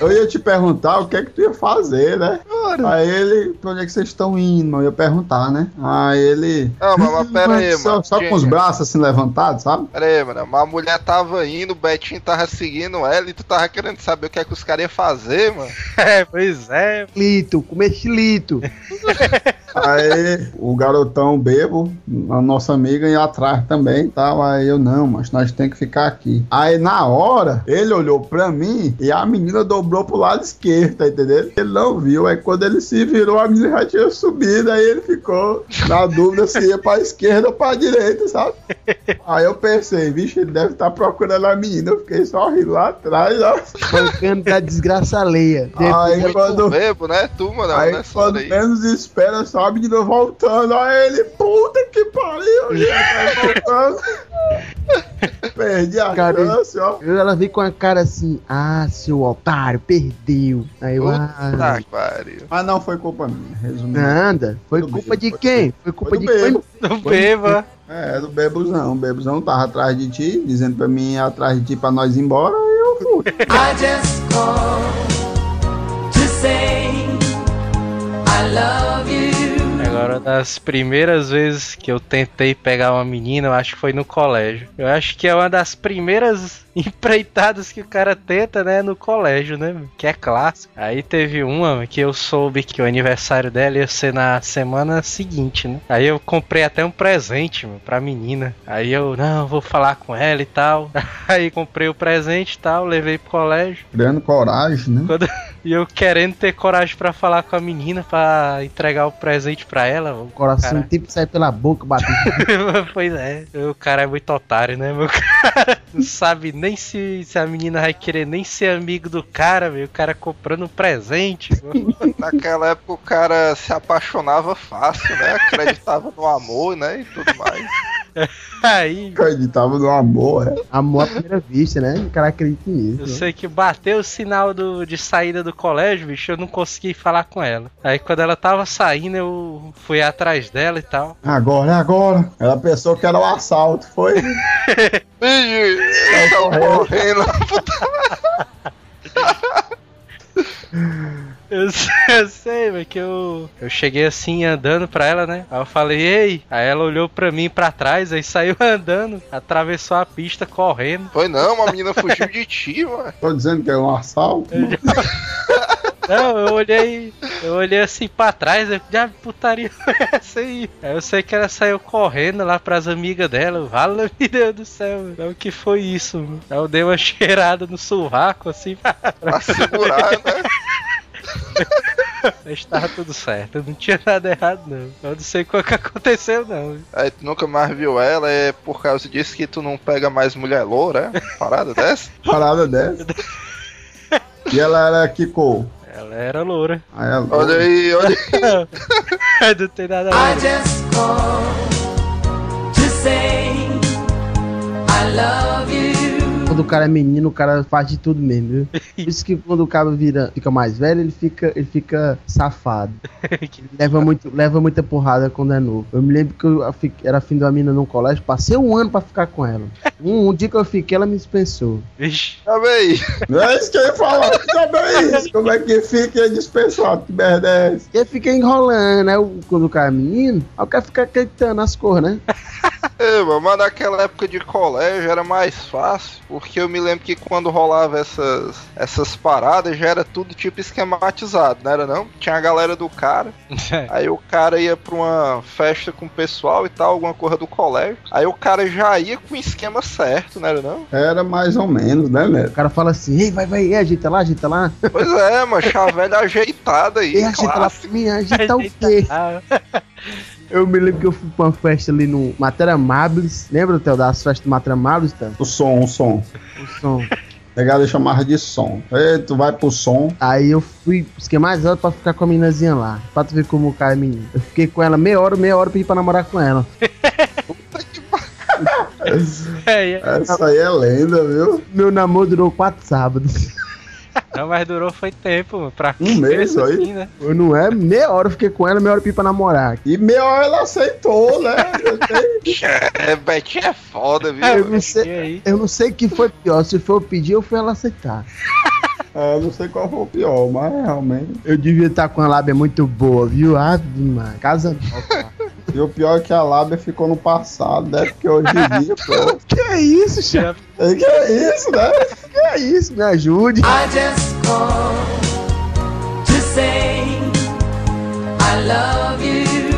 Eu ia te perguntar o que é que tu ia fazer, né? Aí ele, pra onde é que vocês estão indo? Eu ia perguntar, né? Aí ele. Não, mas, mas pera aí, só, mano. Só com os braços assim levantados, sabe? Pera aí, mano. Mas a mulher tava indo, o Betinho tava seguindo ela e tu tava querendo saber o que é que os caras iam fazer, mano. É, pois é. Lito, comer chilito. Aí o garotão bebo, a nossa amiga, ia atrás também tal. Aí eu, não, mas nós tem que ficar aqui. Aí na hora, ele olhou pra mim e a menina dobrou pro lado esquerdo, tá entendendo? Ele não viu. Aí quando ele se virou, a menina já tinha subido. Aí ele ficou na dúvida se ia pra esquerda ou pra direita, sabe? Aí eu pensei, vixe, ele deve estar procurando a menina. Eu fiquei só rindo lá atrás, ó. Bancando da desgraça alheia. Aí quando. bebo, né? Tu, mano, Aí nessa quando menos espera, só a menina voltando. Aí ele, puta que pariu, já tá voltando. Perdi a Cara, chance, ó. Eu, ela veio com a cara assim, ah, seu otário, perdeu. Aí eu, ah, Puta que pariu. Mas não foi culpa minha, resumindo. nada. Foi Do culpa bebo, de quem? Foi culpa Foi de do quem? bebo. Não beba. É, do Bebuzão. O Bebuzão tava atrás de ti, dizendo pra mim ir atrás de ti pra nós ir embora. Aí eu fui. I just called say I love you. Agora, das primeiras vezes que eu tentei pegar uma menina, eu acho que foi no colégio. Eu acho que é uma das primeiras empreitadas que o cara tenta, né, no colégio, né? Que é clássico. Aí teve uma que eu soube que o aniversário dela ia ser na semana seguinte, né? Aí eu comprei até um presente, meu, pra menina. Aí eu, não, vou falar com ela e tal. Aí comprei o presente e tal, levei pro colégio. Criando coragem, né? Quando- E eu querendo ter coragem pra falar com a menina, pra entregar o presente pra ela. O Coração cara- tipo sai pela boca, batendo. pois é, o cara é muito otário, né, meu cara? Não sabe nem se, se a menina vai querer nem ser amigo do cara, meu. O cara comprando um presente. Naquela época o cara se apaixonava fácil, né? Acreditava no amor, né? E tudo mais. Aí, Acreditava no amor, é. Amor à primeira vista, né? O cara acredita nisso. eu né? sei que bateu o sinal do, de saída do colégio, bicho, eu não consegui falar com ela. Aí quando ela tava saindo, eu fui atrás dela e tal. Agora, agora. Ela pensou que era um assalto, foi? Ih, estão correndo. Eu sei, eu sei, velho, que eu, eu cheguei assim andando pra ela, né? Aí eu falei, ei! Aí ela olhou pra mim pra trás, aí saiu andando, atravessou a pista correndo. Foi não, uma menina fugiu de ti, mano. Tô dizendo que é um assalto. Não, eu olhei, eu olhei assim pra trás, eu já putaria foi essa aí. Aí eu sei que ela saiu correndo lá pras amigas dela. Vala, meu Deus do céu, velho. o que foi isso? Mano? Aí eu dei uma cheirada no sovaco assim, Pra segurar, né? mas tava tudo certo, não tinha nada errado não. Eu não sei o que aconteceu não. Aí tu nunca mais viu ela, é por causa disso que tu não pega mais mulher loura, é? Parada dessa? Parada dessa. E ela era cor? Ela era loura. Aí ela, Olha aí, olha aí. não tem nada a I ver. just called to say I love you. Quando o cara é menino, o cara faz de tudo mesmo, viu? Por isso que quando o cara vira, fica mais velho, ele fica, ele fica safado. Leva, muito, leva muita porrada quando é novo. Eu me lembro que eu era fim da mina num colégio, passei um ano pra ficar com ela. Um, um dia que eu fiquei, ela me dispensou. Vixe. Tá bem. Não é isso que eu ia falar também. Isso. Como é que fica dispensado? Que merda é essa? E fica enrolando, né? Quando o cara é menino, aí o cara fica acreditando nas cores, né? É, mas naquela época de colégio era mais fácil, porque eu me lembro que quando rolava essas, essas paradas já era tudo tipo esquematizado, não era não? Tinha a galera do cara, aí o cara ia pra uma festa com o pessoal e tal, alguma coisa do colégio, aí o cara já ia com o esquema certo, não era não? Era mais ou menos, né, O velho? cara fala assim, ei, vai, vai, ei, ajeita lá, ajeita lá. Pois é, mano, chavelha ajeitada aí, Ei, ajeita lá mim, ajeita o quê? Eu me lembro que eu fui pra uma festa ali no Matéria Amables. Lembra, Theo, das festas do Matéria Theo? O som, o som. O som. Pegada chamava de som. Ei, tu vai pro som. Aí eu fui, fiquei mais alto pra ficar com a meninazinha lá. Pra tu ver como o cara é menino. Eu fiquei com ela meia hora, meia hora pedi pra namorar com ela. Essa aí é lenda, viu? Meu namoro durou quatro sábados. Não, mas durou foi tempo, mano, pra Um mês aí? assim, né? Eu não é, meia hora eu fiquei com ela, meia hora eu pedi pra namorar. E meia hora ela aceitou, né? Sei. É, Betinho é foda, viu? Eu não sei, aí? eu não sei o que foi pior, se foi eu pedir ou foi ela aceitar. É, eu não sei qual foi o pior, mas realmente. Eu devia estar com a lábia muito boa, viu? Ah, demais. Casa E o pior é que a lábia ficou no passado, né? Porque hoje em dia, pô. Que é isso, chefe? é Que é isso, né? É isso? Me ajude. I just to say I love you.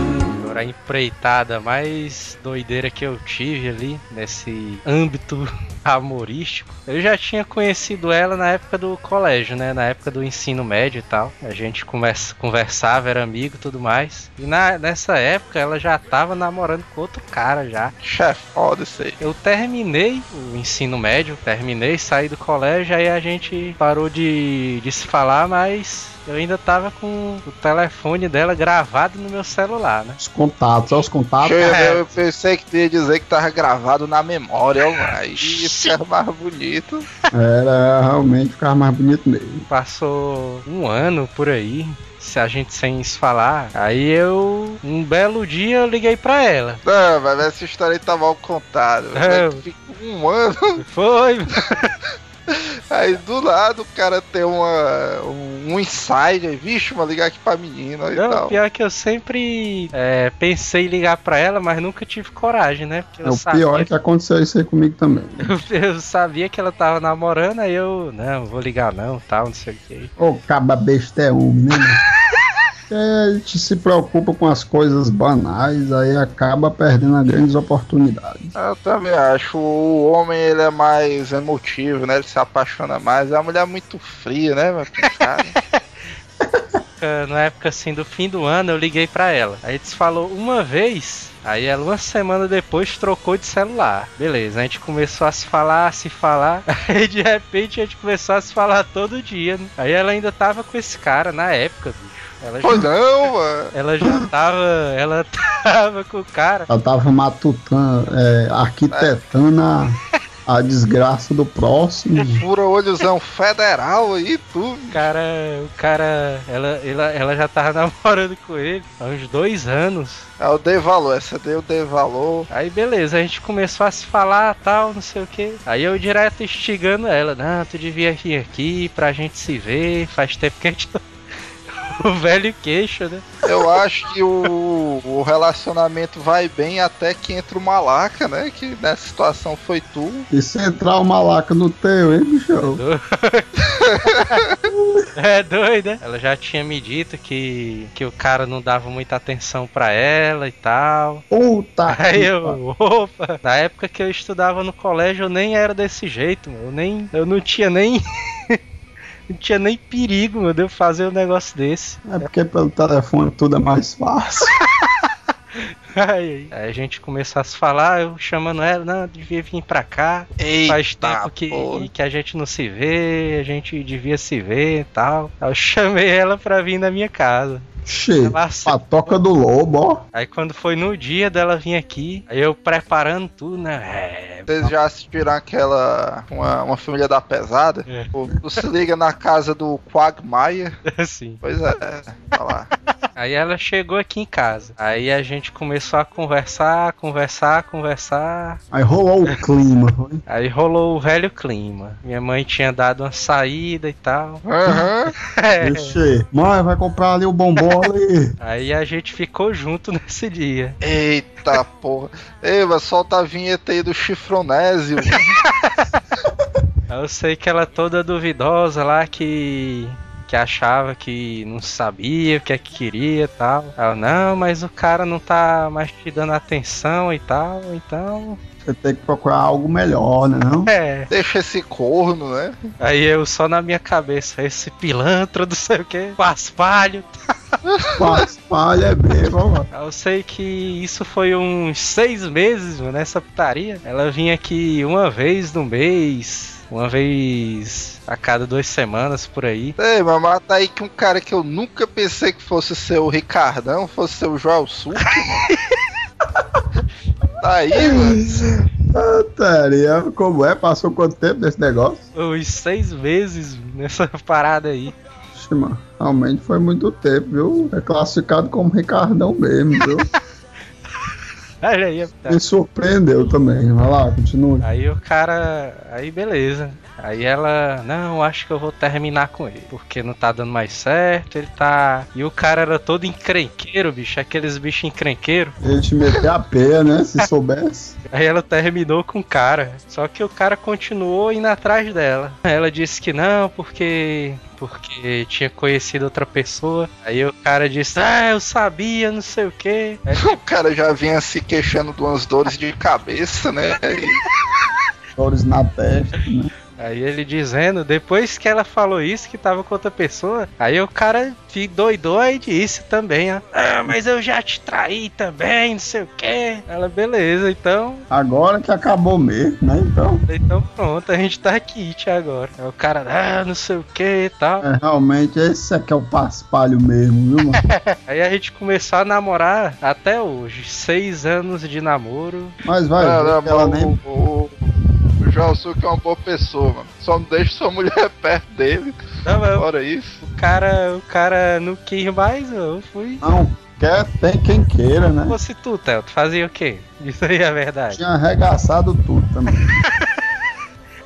Agora a empreitada mais doideira que eu tive ali nesse âmbito amorístico. Eu já tinha conhecido ela na época do colégio, né? Na época do ensino médio e tal. A gente conversa, conversava, era amigo e tudo mais. E na, nessa época ela já tava namorando com outro cara já. Chefe, foda isso aí. Eu terminei o ensino médio, terminei, saí do colégio, aí a gente parou de, de se falar, mas eu ainda tava com o telefone dela gravado no meu celular, né? Os contatos, só os contatos. Cheio, eu pensei que tu ia dizer que tava gravado na memória, ó, mas era mais bonito. Era realmente ficava mais bonito mesmo. Passou um ano por aí. Se a gente sem se falar, aí eu, um belo dia, eu liguei pra ela. Não, mas essa história aí tá mal contada. É. um ano, Foi, aí do lado o cara tem uma, um um insight, aí, vixe, vou ligar aqui pra menina e Não, tal. pior que eu sempre é, pensei em ligar pra ela, mas nunca tive coragem, né? Porque eu, É, o sabia, pior é que aconteceu isso aí comigo também. eu sabia que ela tava namorando, aí eu, não, vou ligar não, tal, não sei o que. Ô, caba besta é homem, né? mano? É, a gente se preocupa com as coisas banais, aí acaba perdendo as grandes oportunidades. Eu também acho. O homem ele é mais emotivo, né? Ele se apaixona mais. A mulher é muito fria, né? época- na época assim do fim do ano, eu liguei pra ela. Aí desfalou uma vez. Aí ela uma semana depois trocou de celular. Beleza, a gente começou a se falar, a se falar. Aí de repente a gente começou a se falar todo dia. né? Aí ela ainda tava com esse cara na época, bicho. Ela já, Pois não, mano. ela já tava. Ela tava com o cara. Ela tava matutando, é, arquitetando a, a desgraça do próximo. Fura olhozão federal aí, tudo. O cara. O cara. Ela, ela, ela já tava namorando com ele há uns dois anos. É o dei valor, essa deu dei valor. Aí beleza, a gente começou a se falar tal, não sei o que. Aí eu direto instigando ela, não, tu devia vir aqui pra gente se ver, faz tempo que a gente não... O velho queixo, né? Eu acho que o, o relacionamento vai bem até que entra o malaca, né? Que nessa situação foi tu. E se entrar uma laca no teu, hein, bicho? É doido, né? Ela já tinha me dito que, que o cara não dava muita atenção pra ela e tal. Puta Aí eu, opa, na época que eu estudava no colégio eu nem era desse jeito, mano. eu nem, eu não tinha nem, não tinha nem perigo, meu, de eu fazer um negócio desse. É porque pelo telefone tudo é mais fácil. Aí, aí a gente começou a se falar, eu chamando ela, não, devia vir pra cá. Faz Eita, tempo que, que a gente não se vê, a gente devia se ver e tal. Aí eu chamei ela pra vir na minha casa. Che, Ela a toca do lobo, ó. Aí quando foi no dia dela vir aqui, aí eu preparando tudo, né? É, Vocês já assistiram aquela. Uma, uma família da pesada? É. Tu se liga na casa do Quagmire. assim. Pois é, tá lá. Aí ela chegou aqui em casa. Aí a gente começou a conversar, conversar, conversar. Aí rolou o clima. foi. Aí rolou o velho clima. Minha mãe tinha dado uma saída e tal. Aham. É. Che, mãe, vai comprar ali o bombom ali. Aí a gente ficou junto nesse dia. Eita porra. Ei, mas solta a vinheta aí do chifronésio. Eu sei que ela é toda duvidosa lá que que achava que não sabia o que é que queria e tal. Eu, não, mas o cara não tá mais te dando atenção e tal, então. Você tem que procurar algo melhor, né? Não? É. Deixa esse corno, né? Aí eu só na minha cabeça, esse pilantra, não sei o que, paspalho. Faz palha é mesmo, ó. Eu sei que isso foi uns seis meses mano, nessa putaria. Ela vinha aqui uma vez no mês, uma vez a cada duas semanas por aí. Ei, mas mata aí que um cara que eu nunca pensei que fosse ser o Ricardão, fosse ser o Joel Suc, mano. Tá aí, mano. Taria, como é? Passou quanto tempo desse negócio? Uns seis meses nessa parada aí. Ixi, mano, realmente foi muito tempo, viu? É classificado como Ricardão mesmo, viu? Aí, tá. Me surpreendeu também. Vai lá, continua. Aí o cara. Aí beleza. Aí ela. Não, acho que eu vou terminar com ele. Porque não tá dando mais certo. Ele tá. E o cara era todo encrenqueiro, bicho. Aqueles bichos encrenqueiros. Ele te meter a pé, né? Se soubesse. Aí ela terminou com o cara. Só que o cara continuou indo atrás dela. Ela disse que não, porque. Porque tinha conhecido outra pessoa. Aí o cara disse: Ah, eu sabia, não sei o que. O cara já vinha se queixando de umas dores de cabeça, né? Dores na testa, né? Aí ele dizendo, depois que ela falou isso, que tava com outra pessoa, aí o cara se doidou e disse também, ó. Ah, mas eu já te traí também, não sei o que. Ela, beleza, então. Agora que acabou mesmo, né? Então, Então pronto, a gente tá aqui tia, agora. Aí o cara, ah, não sei o que e tal. é, realmente esse aqui é o paspalho mesmo, viu, mano? Aí a gente começou a namorar até hoje. Seis anos de namoro. Mas vai, Não, ver não, que ela nem. o, o, o Joel Suc é uma boa pessoa, mano. Só não deixa sua mulher perto dele. Não, mas Fora isso. o cara, o cara não quis mais, eu fui. Não, quer, tem quem queira, né? Se fosse tu, Theo, tu fazia o quê? Isso aí é verdade. Tinha arregaçado tudo também.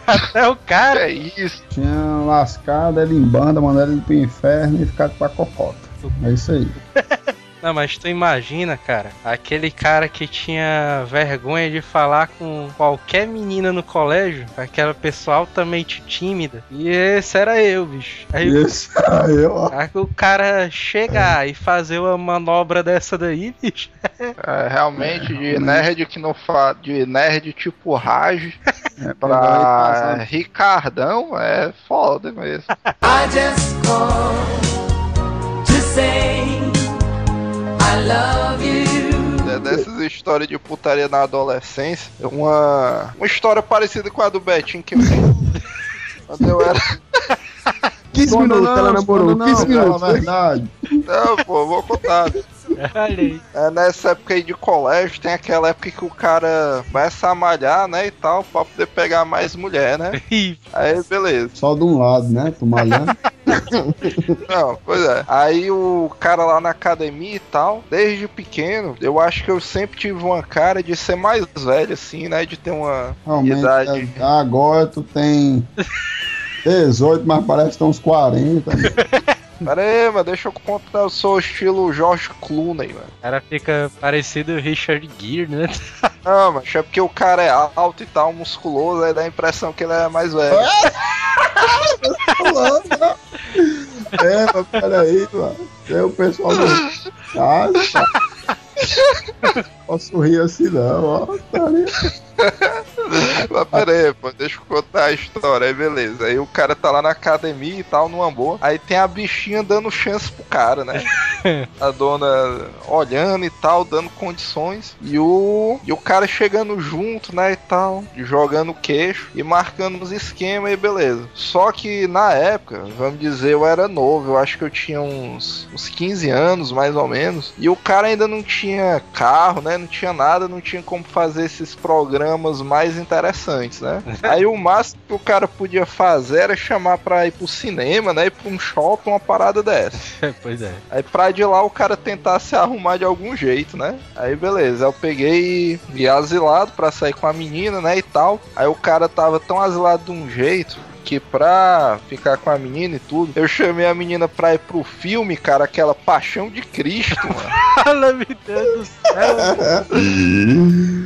Até o cara. É isso. Tinha lascada, ele em banda, mandar ele pro inferno e ficar com a cocota. É isso aí. Não, mas tu imagina, cara, aquele cara que tinha vergonha de falar com qualquer menina no colégio, aquela pessoa altamente tímida. E esse era eu, bicho. Aí Isso aí, ó. aí o cara chegar e fazer uma manobra dessa daí, bicho. É, realmente, de nerd que não fa... de nerd tipo Raj É, pra Ricardão é foda mesmo. I just called to say dessas histórias de putaria na adolescência, uma, uma história parecida com a do Betinho que eu. Quando eu era. 15 Quando minutos não, ela namorou, 15 não, fala minutos. a verdade. Não, pô, vou contar. É, nessa época aí de colégio, tem aquela época que o cara começa a malhar, né, e tal, pra poder pegar mais mulher, né? Aí, beleza. Só de um lado, né? Tô malhando. Não, pois é. Aí o cara lá na academia e tal, desde pequeno, eu acho que eu sempre tive uma cara de ser mais velho, assim, né? De ter uma Realmente, idade. é- agora tu tem 18, mas parece que tem uns 40. Pera aí, mas deixa eu contar, eu sou estilo George Clooney, mano. o cara fica parecido o Richard Gere, né? Não, mas é porque o cara é alto e tal, musculoso, aí dá a impressão que ele é mais velho. É, mas peraí, mano. Tem o pessoal do. Ah, tá. Posso rir assim não, ó. Peraí. Mas pera aí, pô, deixa eu contar a história, aí beleza. Aí o cara tá lá na academia e tal, numa boa. Aí tem a bichinha dando chance pro cara, né? A dona olhando e tal, dando condições. E o, e o cara chegando junto, né, e tal, jogando queixo e marcando os esquemas e beleza. Só que na época, vamos dizer, eu era novo, eu acho que eu tinha uns, uns 15 anos, mais ou menos. E o cara ainda não tinha carro, né, não tinha nada, não tinha como fazer esses programas mais interessantes, né? Aí o máximo que o cara podia fazer era chamar pra ir pro cinema, né, ir pra um shopping, uma parada dessa. pois é. Aí pra de lá o cara tentar se arrumar de algum jeito, né? Aí beleza, eu peguei e asilado pra sair com a menina, né? E tal. Aí o cara tava tão asilado de um jeito que pra ficar com a menina e tudo, eu chamei a menina pra ir pro filme, cara, aquela Paixão de Cristo, mano. Fala, meu Deus do céu.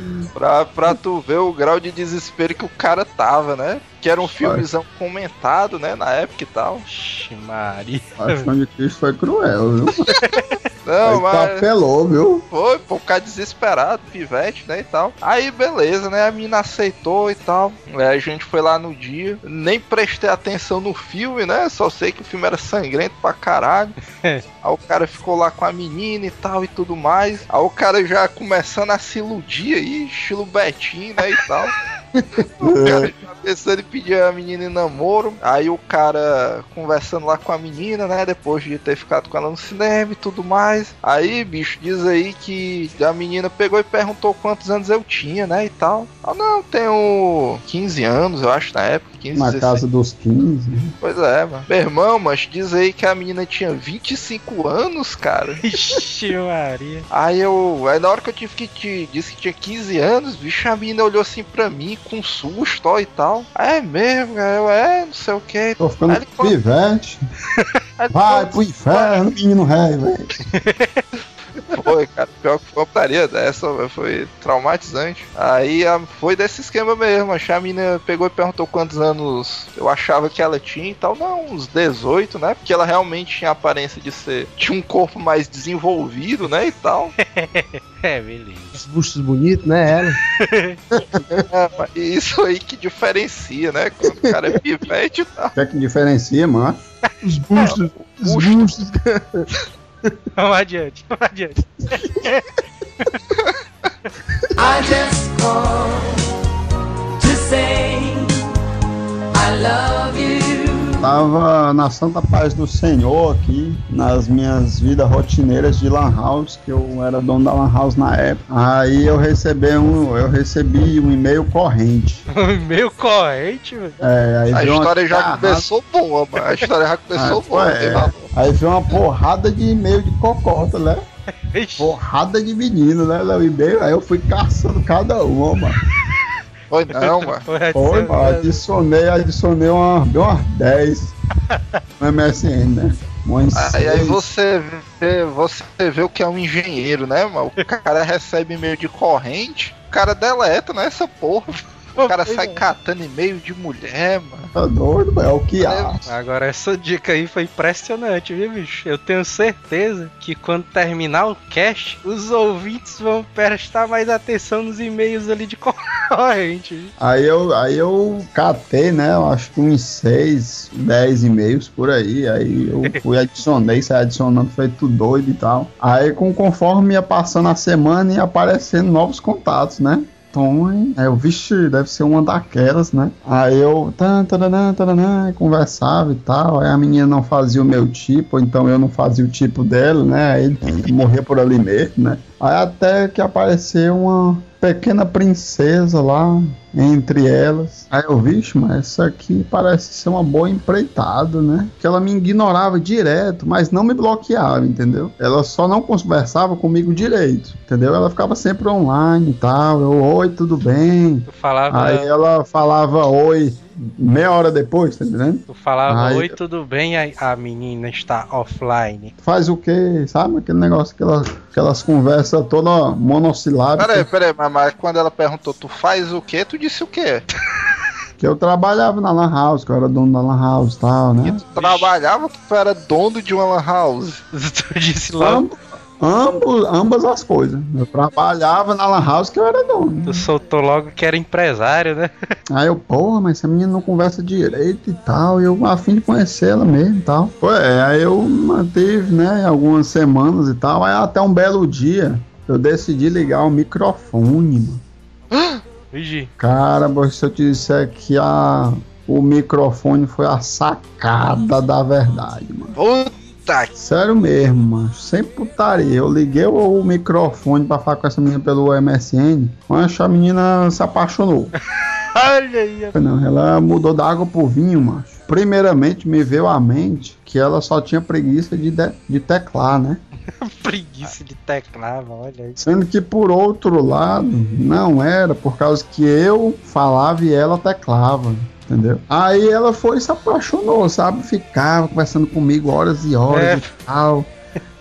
Pra, pra tu ver o grau de desespero que o cara tava, né? Que era um filmezão comentado, né? Na época e tal. Ixi, Maria. Paixão de Cristo foi cruel, viu? Não, Aí mas. apelou, viu? Foi, pô, ficar desesperado, pivete, né, e tal. Aí, beleza, né, a mina aceitou e tal. Aí a gente foi lá no dia, nem prestei atenção no filme, né, só sei que o filme era sangrento pra caralho. Aí o cara ficou lá com a menina e tal e tudo mais. Aí o cara já começando a se iludir aí, estilo Betinho, né, e tal. O cara já pensando em pedir a menina em namoro. Aí o cara conversando lá com a menina, né? Depois de ter ficado com ela no cinema e tudo mais. Aí, bicho, diz aí que a menina pegou e perguntou quantos anos eu tinha, né? E tal. Ah, não, tenho 15 anos, eu acho, na época. 15, Na 16. casa dos 15. Pois é, mano. Meu irmão, mas diz aí que a menina tinha 25 anos, cara. Ixi, Maria. Aí eu. Aí na hora que eu tive que te disse que tinha 15 anos, bicho, a menina olhou assim pra mim com susto ó, e tal. É mesmo, cara. Eu é, não sei o que. Tô ficando falou- pivete. Vai pro inferno, menino rei, velho. Foi, cara. Pior que foi uma putaria foi traumatizante. Aí a- foi desse esquema mesmo. A menina pegou e perguntou quantos anos eu achava que ela tinha e tal. Não, uns 18, né? Porque ela realmente tinha a aparência de ser. Tinha um corpo mais desenvolvido, né? E tal. É, beleza. Os bustos bonitos, né? Ela. É, mas isso aí que diferencia, né? Quando o cara é pivete e tal. O que é que diferencia, mano? Os bustos. Os busto. bustos. Vamos adiante, vamos adiante. I just called to say I love you. Tava na santa paz do Senhor aqui, nas minhas vidas rotineiras de Lan House, que eu era dono da Lan House na época. Aí eu recebi um, eu recebi um e-mail corrente. Meio corrente, velho. É, aí A história já carrada- começou boa, mano. A história já começou Ah, boa. é. Aí veio uma porrada de e-mail de cocota, né? Porrada de menino, né? O e-mail, aí eu fui caçando cada uma, mano. Foi não, mano. Foi Foi, adicionando. mano, adicionei, adicionei uma, deu umas 10 no MSN, né? Aí, aí você vê, você vê o que é um engenheiro, né, mano? O cara recebe e-mail de corrente, o cara deleta, né, essa porra. O cara sai catando e-mail de mulher, mano. Tá doido, mano, é o que há. Agora essa dica aí foi impressionante, viu, bicho? Eu tenho certeza que quando terminar o cast, os ouvintes vão prestar mais atenção nos e-mails ali de corrente. Aí eu, aí eu catei, né? Eu acho que uns 6, 10 e-mails por aí. Aí eu fui adicionei, saí adicionando, feito doido e tal. Aí com, conforme ia passando a semana ia aparecendo novos contatos, né? Então, aí eu, vixe, deve ser uma daquelas, né? Aí eu tan, taranã, taranã, conversava e tal. Aí a menina não fazia o meu tipo, então eu não fazia o tipo dela, né? Aí morria por ali mesmo, né? Aí até que apareceu uma pequena princesa lá entre elas. Aí eu, vixe, mas isso aqui parece ser uma boa empreitada, né? Que ela me ignorava direto, mas não me bloqueava, entendeu? Ela só não conversava comigo direito, entendeu? Ela ficava sempre online e tal. Eu, oi, tudo bem? Tu falava, Aí ela falava oi meia hora depois, tá entendendo? tu falava Aí- oi, tudo bem? Aí a menina está offline. Faz o quê? Sabe aquele negócio, aquelas, aquelas conversas toda monossilábica. Peraí, peraí, mas, mas quando ela perguntou, tu faz o quê? Tu disse o quê? Que eu trabalhava na Lan House, que eu era dono da Lan House e tal, E né? tu trabalhava, tu era dono de uma lan house. tu disse Amb- ambos, ambas as coisas. Eu trabalhava na Lan House que eu era dono. tu soltou logo que era empresário, né? Aí eu, porra, mas essa menina não conversa direito e tal. E eu a fim de conhecê-la mesmo e tal. Foi, é, aí eu mantive, né, algumas semanas e tal. Aí até um belo dia eu decidi ligar o microfone, mano. Vigi, Cara, mas se eu te disser que a, o microfone foi a sacada da verdade, mano. Puta que. Sério mesmo, mano. Sem putaria. Eu liguei o, microfone pra falar com essa menina pelo MSN, mas a menina se apaixonou. olha aí, Não, ela mudou da água pro vinho, macho. Primeiramente, me veio à mente que ela só tinha preguiça de, de, de teclar, né? preguiça de teclar, olha aí. Sendo que por outro lado, não era, por causa que eu falava e ela teclava. Entendeu? Aí ela foi e se apaixonou, sabe? Ficava conversando comigo horas e horas É. e tal.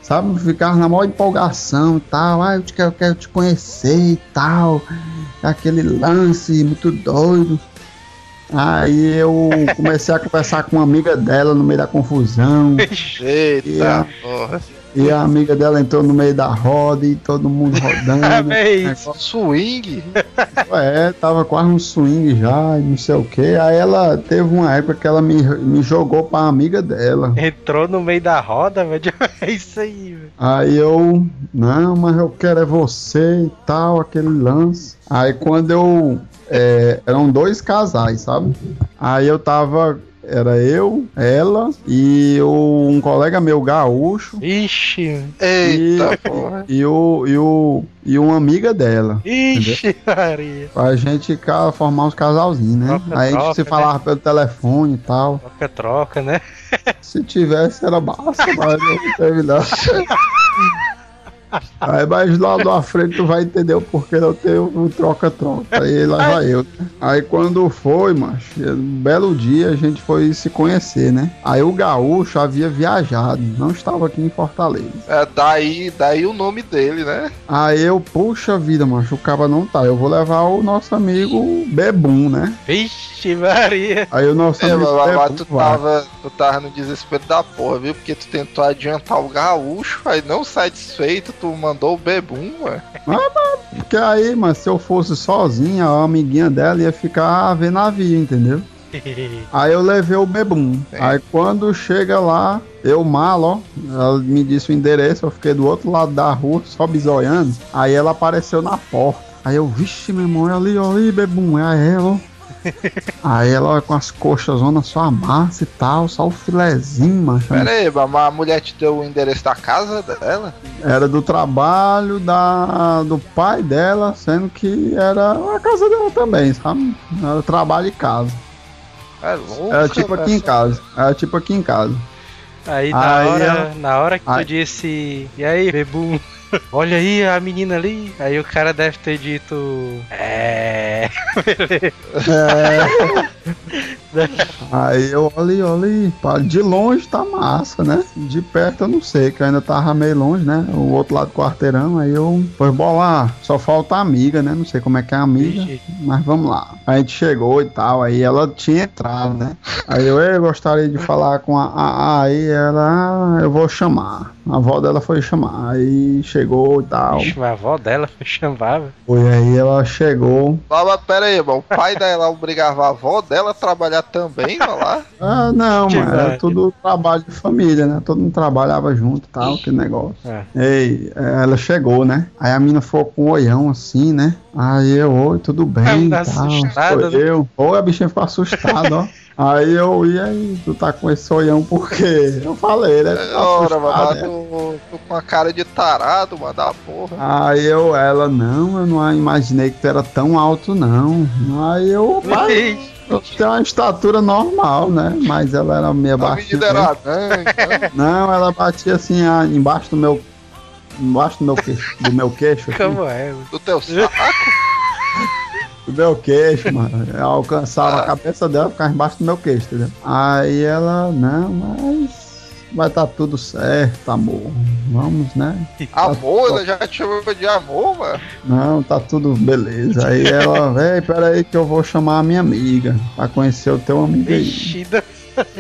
Sabe? Ficava na maior empolgação e tal. Ah, eu, te quero, eu quero te conhecer e tal. Aquele lance muito doido. Aí eu comecei a conversar com uma amiga dela no meio da confusão. Eita, Yeah. porra. E a amiga dela entrou no meio da roda e todo mundo rodando. É isso. Swing? É, tava quase um swing já, e não sei o que. Aí ela teve uma época que ela me, me jogou pra amiga dela. Entrou no meio da roda, velho. É isso aí, velho. Aí eu, não, mas eu quero é você e tal, aquele lance. Aí quando eu. é, eram dois casais, sabe? Aí eu tava. Era eu, ela e o- um colega meu gaúcho. Ixi, Eita, e, porra. e, o, e, o, e uma amiga dela. ixi, Maria. Pra gente formar uns casalzinhos, né? Troca, Aí a gente troca, se né? falava pelo telefone e tal. Troca, troca, né? Se tivesse, era massa, mas não teve não. Aí, mas lá na frente tu vai entender o porquê não ter o troca-troca. Aí lá vai eu. Aí quando foi, macho, um belo dia a gente foi se conhecer, né? Aí o gaúcho havia viajado, não estava aqui em Fortaleza. É, daí, daí o nome dele, né? Aí eu, puxa vida, macho, o cara não tá. Eu vou levar o nosso amigo Bebum, né? Vixe, Maria. Aí o nosso É, amigo mas, mas Bebum tu vai. tava, tu tava no desespero da porra, viu? Porque tu tentou adiantar o gaúcho, aí não satisfeito, tu mandou o bebum, ué. Porque aí, mas se eu fosse sozinha, a amiguinha dela ia ficar vendo navio, entendeu? Aí eu levei o bebum. Aí quando chega lá, eu mal, ó. Ela me disse o endereço, eu fiquei do outro lado da rua, só bisoiando. Aí ela apareceu na porta. Aí eu, vixe, meu irmão, é ali, ó, ali, bebum, é ela, ó. Aí ela com as coxas zona só a massa e tal, só o filezinho, macho. Pera aí, mas a mulher te deu o endereço da casa dela? Era do trabalho da, do pai dela, sendo que era a casa dela também, sabe? Era trabalho e casa. É louco. Era tipo aqui em casa. Era tipo aqui em casa. Aí na Aí hora, ela- na hora que Aí- tu disse, e aí, bebum, olha aí a menina ali, aí o cara deve ter dito, é, É. Aí eu olhei, olhei, de longe tá massa, né? De perto eu não sei, que eu ainda tava meio longe, né? O outro lado do quarteirão, aí eu, pois bolar, só falta a amiga, né? Não sei como é que é a amiga, mas vamos lá. A gente chegou e tal, aí ela tinha entrado, né? Aí eu, eu gostaria de falar com a, a, a aí ela, ah, eu vou chamar. A avó dela foi chamar, aí chegou e tal. Ixi, mas a avó dela foi chamar, velho. Foi aí ela chegou. Mas pera aí, mano. O pai dela obrigava a avó dela a trabalhar também, vai lá. Ah, não, Que mano, era tudo trabalho de família, né? Todo mundo trabalhava junto e tal, que negócio. É. Ei, ela chegou, né? Aí a mina ficou com um olhão assim, né? Aí eu, oi, tudo bem? Ela e tá tal, assustada, né? eu. Oi, a bichinha ficou assustada, ó. Aí eu, e aí, tu tá com esse olhão por quê? Eu falei, né? Tu tá Ora, mano, né? tu, tu com a cara de tarado, mano, da porra. Aí eu, ela, não, eu não imaginei que tu era tão alto, não. Aí eu, pai, eu tenho uma estatura normal, né? Mas ela era meio baixinha. então. Não, ela batia assim ah, embaixo do meu. Embaixo do meu queixo. Do meu queixo. assim, Como é, do teu saco. Do meu queixo, mano. Eu alcançava a cabeça dela, ficava embaixo do meu queixo, entendeu? Aí ela, não, mas. Vai tá tudo certo, amor. Vamos, né? Amor, ela já te chamou de amor, mano. Não, tá tudo beleza. Aí ela, véi, peraí que eu vou chamar a minha amiga pra conhecer o teu amigo aí. Deu-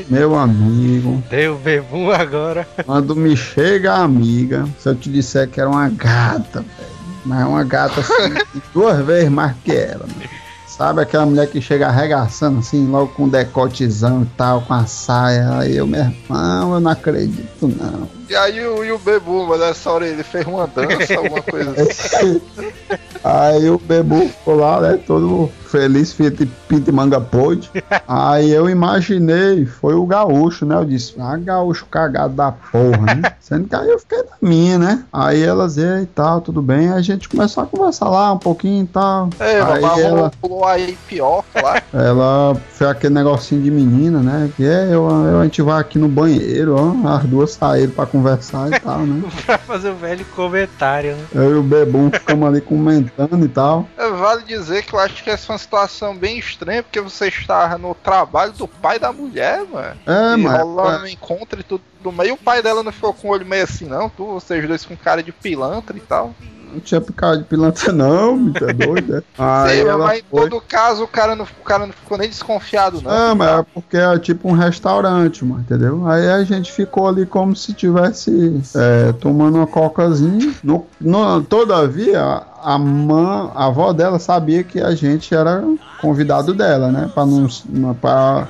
Meu amigo. deu bebum agora. Quando me chega a amiga, se eu te disser que era uma gata, velho. Mas é uma gata assim, duas vezes mais que ela, mano. Sabe aquela mulher que chega arregaçando assim, logo com decotezão e tal, com a saia. Aí eu, meu irmão, eu não acredito, não. E aí o, e o Bebu, mano, nessa hora ele fez uma dança, alguma coisa assim. Aí o Bebu ficou lá, né, todo feliz, pinto e manga pôde. Aí eu imaginei, foi o gaúcho, né? Eu disse, ah, gaúcho cagado da porra, né? Sendo que aí eu fiquei na minha, né? Aí elas, e tal, tudo bem. Aí a gente começou a conversar lá um pouquinho e tal. Ei, mano, aí ela, rolou aí pior, lá. ela fez aquele negocinho de menina, né? Que é, eu, eu, a gente vai aqui no banheiro, ó. As duas saíram pra conversar e tal, né? pra fazer o velho comentário, né? Eu e o Bebum ficamos ali comentando e tal. É, Vale dizer que eu acho que essa é uma situação bem estranha, porque você está no trabalho do pai da mulher, mano. É, e mas- rolando um encontro e tudo do meio. O pai dela não ficou com o olho meio assim, não. Tu, vocês dois com cara de pilantra e tal. Não tinha picado de pilantra, não, me tá doido, né? Aí Sim, mas em foi. todo caso o cara, não, o cara não ficou nem desconfiado, não. Ah, mas é porque é tipo um restaurante, mano, entendeu? Aí a gente ficou ali como se tivesse é, tomando uma cocazinha. No, no, todavia, a, mãe, a avó dela sabia que a gente era convidado dela, né? Pra, não, pra,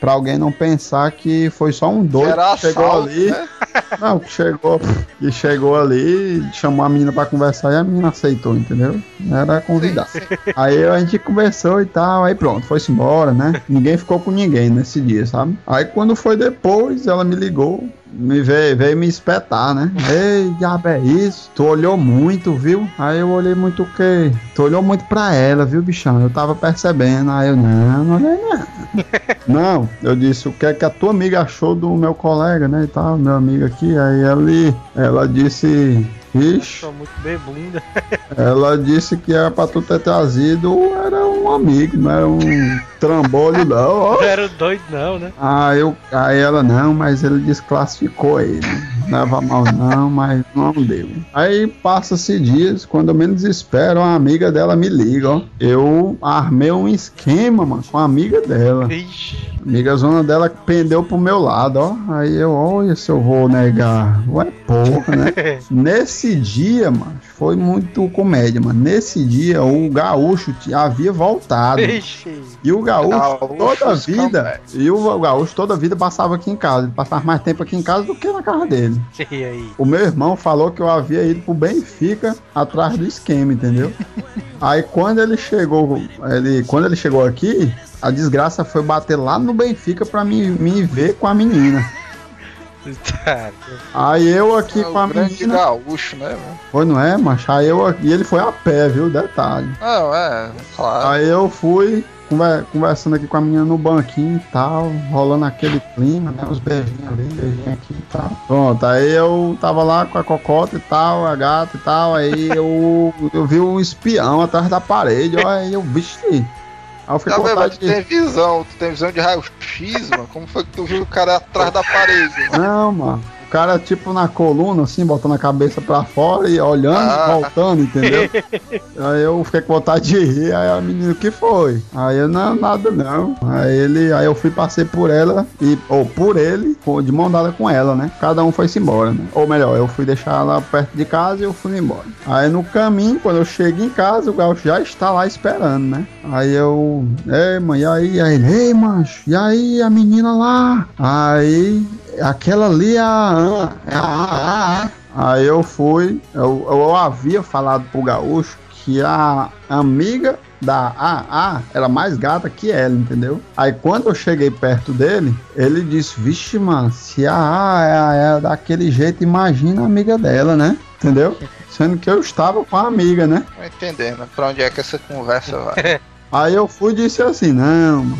pra alguém não pensar que foi só um doido Era que chegou assalto, ali. né? Não, que chegou, que chegou ali, chamou a menina pra conversar e a menina aceitou, entendeu? Era convidado. Aí a gente conversou e tal, aí pronto, foi-se embora, né? Ninguém ficou com ninguém nesse dia, sabe? Aí quando foi depois, ela me ligou, me veio, veio me espetar, né? Ei, diabo, é isso? Tu olhou muito, viu? Aí eu olhei muito o quê? Tu olhou muito pra ela, viu, bichão? Eu tava percebendo. Aí eu, não, não olhei não. Não, eu disse o que é que a tua amiga achou do meu colega, né? E tal, meu amigo aqui. Aí ela, ela disse. Ixi, ela disse que era pra tu ter trazido, era um amigo, não era um trambolho, não. ó. Não era doido, não, né? Aí, eu, aí ela, não, mas ele desclassificou ele. Não leva mal, não, mas não deu. Aí passa-se dias, quando eu menos espero, uma amiga dela me liga, ó. Eu armei um esquema, mano, com a amiga dela. Ixi. Amiga zona dela pendeu pro meu lado, ó. Aí eu, olha se eu vou negar. Ué, porra, né? Nesse dia, mano, foi muito comédia, mano. Nesse dia, o gaúcho havia voltado. Ixi. E o gaúcho, Gaúcho, toda a vida, e o gaúcho toda a vida passava aqui em casa. Ele passava mais tempo aqui em casa do que na casa dele. E aí? O meu irmão falou que eu havia ido pro Benfica atrás do esquema, entendeu? Aí quando ele chegou, ele, quando ele chegou aqui, a desgraça foi bater lá no Benfica pra me, me ver com a menina. Tá. Aí eu aqui É com a grande menina. gaúcho, né, mano? Foi, não é, macho? Aí eu aqui, e ele foi a pé, viu? Detalhe. Não, é, claro. Aí eu fui, conver- conversando aqui com a menina no banquinho e tal, rolando aquele clima, né? Os beijinhos ali, beijinho aqui e tal. Pronto, aí eu tava lá com a cocota e tal, a gata e tal, aí eu, eu vi um espião atrás da parede, ó, aí eu, vixe. Aí eu vontade tu de... tem visão, tu tem visão de raio-x, mano. Como foi que tu viu o cara atrás da parede? mano? Não, mano. O cara, tipo, na coluna, assim, botando a cabeça pra fora e olhando, Ah. voltando, entendeu? aí eu fiquei com vontade de rir, aí a menina, o que foi? Aí eu, não, nada não. Aí ele, aí eu fui, passei por ela, e, ou por ele, de mão dada com ela, né? Cada um foi-se embora, né? Ou melhor, eu fui deixar ela perto de casa e eu fui embora. Aí no caminho, quando eu chego em casa, o gaúcho já está lá esperando, né? Aí eu, ei, mãe, e aí? Aí ele, ei, mancho, e aí a menina lá? Aí aquela ali é a é a a- a- Aí eu fui, eu, eu havia falado pro gaúcho que a amiga da AA era mais gata que ela, entendeu? Aí quando eu cheguei perto dele, ele disse, vixe, mano, se a AA é, é daquele jeito, imagina a amiga dela, né? Entendeu? Sendo que eu estava com a amiga, né? Entendendo pra onde é que essa conversa vai. Aí eu fui e disse assim, não, mano,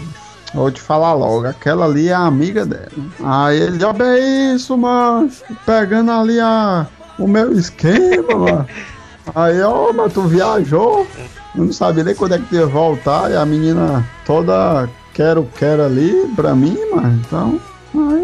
vou te falar logo, aquela ali é a amiga dela. Aí ele, ó, é isso, mano, pegando ali a, o meu esquema, mano. Aí, ó, mas tu viajou, eu não sabia nem quando é que tu ia voltar, e a menina toda quero, quero ali pra mim, mano, então, aí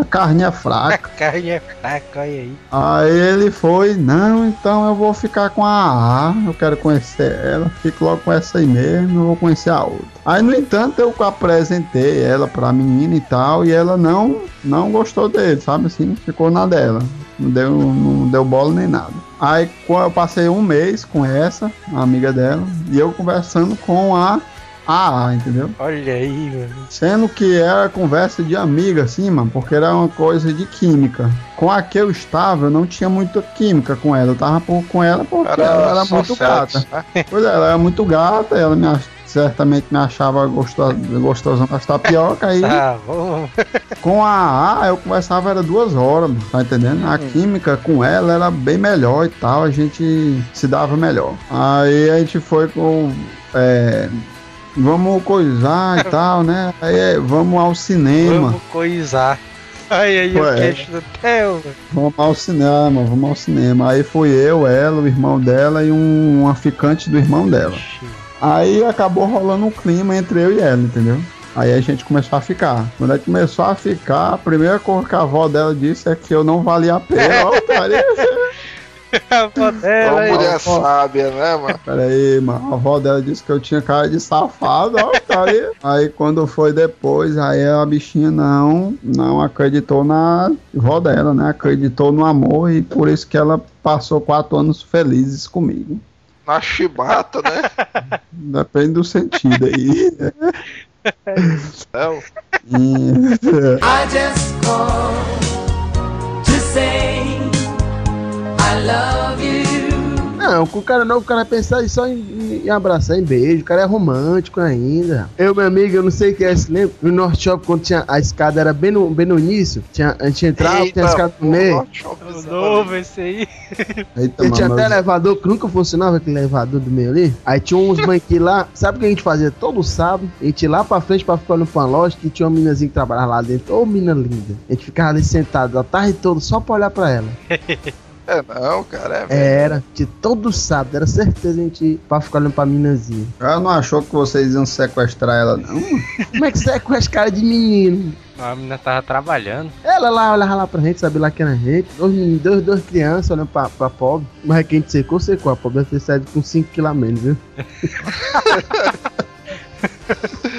a carne é fraca. Carne é fraca, olha aí. Aí ele foi, não, então eu vou ficar com a A, eu quero conhecer ela, fico logo com essa aí mesmo, eu vou conhecer a outra. Aí, no entanto, eu apresentei ela pra menina e tal, e ela não, não gostou dele, sabe assim, ficou na dela, não deu, não deu bola nem nada. Aí eu passei um mês com essa, a amiga dela, e eu conversando com a AA, entendeu? Olha aí, mano. Sendo que era conversa de amiga, assim, mano, porque era uma coisa de química. Com a que eu estava, eu não tinha muita química com ela. Eu tava por- com ela porque Era ela era muito sexo, gata. Pois é, ela era muito gata, ela me ach- certamente me achava gosto, gostosão das tapioca. Aí Tá bom. com a A eu conversava era duas horas, mano, tá entendendo? A química com ela era bem melhor e tal, a gente se dava melhor. Aí a gente foi com. é, vamos coisar e tal, né? Aí é, vamos ao cinema. Vamos coisar. Ai, aí, o queixo do Theo. Vamos ao cinema, vamos ao cinema. Aí fui eu, ela, o irmão dela e um, um aficante do irmão dela. Aí acabou rolando um clima entre eu e ela, entendeu? Aí a gente começou a ficar. Quando a gente começou a ficar, a primeira coisa que a avó dela disse é que eu não valia a pena. Avó dela, Uma aí. mulher sábia, né, mano? Peraí, mano. A avó dela disse que eu tinha cara de safado, ó, cara. Aí quando foi depois, aí a bichinha não, não acreditou na avó dela, né? Acreditou no amor e por isso que ela passou quatro anos felizes comigo. Na chibata, né? Depende do sentido aí. Theo? E- I just called Não, com o cara não, o cara pensar só em, em abraçar, em beijo. O cara é romântico ainda. Eu, meu amigo, eu não sei o que é, se lembra? No North Shop, quando tinha a escada, era bem no, bem no início. Tinha, a gente entrava, tinha a escada no meio. O novo esse aí. Eita, E tinha até elevador que nunca funcionava, aquele elevador do meio ali. Aí tinha uns banquinhos lá. Sabe o que a gente fazia todo sábado? A gente ia lá pra frente pra ficar olhando pra uma loja que tinha uma meninazinha que trabalhava lá dentro. Ô, menina linda. A gente ficava ali sentado a tarde toda só pra olhar pra ela. É não, cara. É, Era, de todo sábado, era certeza a gente ir pra ficar olhando pra meninazinha. Ela não achou que vocês iam sequestrar ela, não? Como é que é as caras de menino? A menina tava trabalhando. Ela lá olhava lá pra gente, sabia lá que era a gente. Dois meninos, dois, duas crianças olhando pra, pra pobre. Mas é que a gente secou, secou. A pobre deve ter saído com 5 quilos a menos, viu?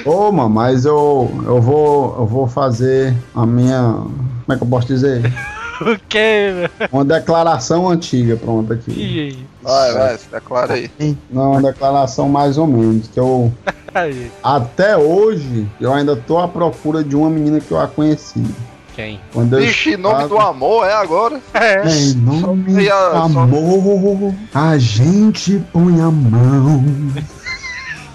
Ô, mano, mas eu, eu vou eu vou fazer a minha. Como é que eu posso dizer? O que, Uma declaração antiga, pronto aqui. velho? Vai, vai, se declara aí. Não, uma declaração mais ou menos. Que eu. Aí. Até hoje, eu ainda tô à procura de uma menina que eu a conheci. Quem? Quando eu Vixe, nome estava- do amor é agora? É. Em nome do amor, a gente põe a mão.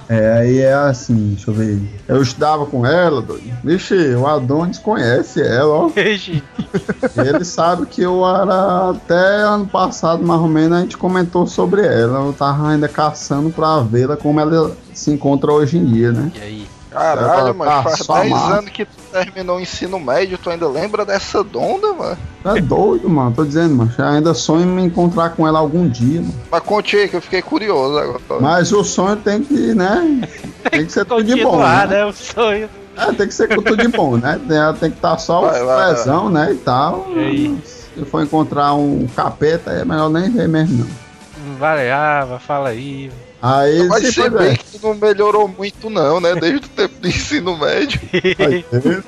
É, aí é assim, deixa eu ver. Eu estudava com ela, doido. Vixe, o Adonis conhece ela, ó. Ele sabe que eu era até ano passado, mais ou menos, a gente comentou sobre ela. Eu tava ainda caçando pra vê-la como ela se encontra hoje em dia, né? E aí? Caralho, Tá, mano, tá, faz só 10 massa. anos que tu terminou o ensino médio, tu ainda lembra dessa donda, mano? É doido, mano. Tô dizendo, mano. Eu ainda sonho em me encontrar com ela algum dia, mano. Mas conte aí que eu fiquei curioso agora. Mas o sonho tem que, né? Tem que ser tudo de bom. Né? né? O sonho. É, tem que ser tudo de bom, né? Tem, tem que estar só o Vai, vai, pezão, né? E tal. E aí? Se for encontrar um capeta, é melhor nem ver mesmo, não. Vale, ah, vai, fala aí. Aí, Mas se bem que tu não melhorou muito não, né? Desde o tempo do ensino médio.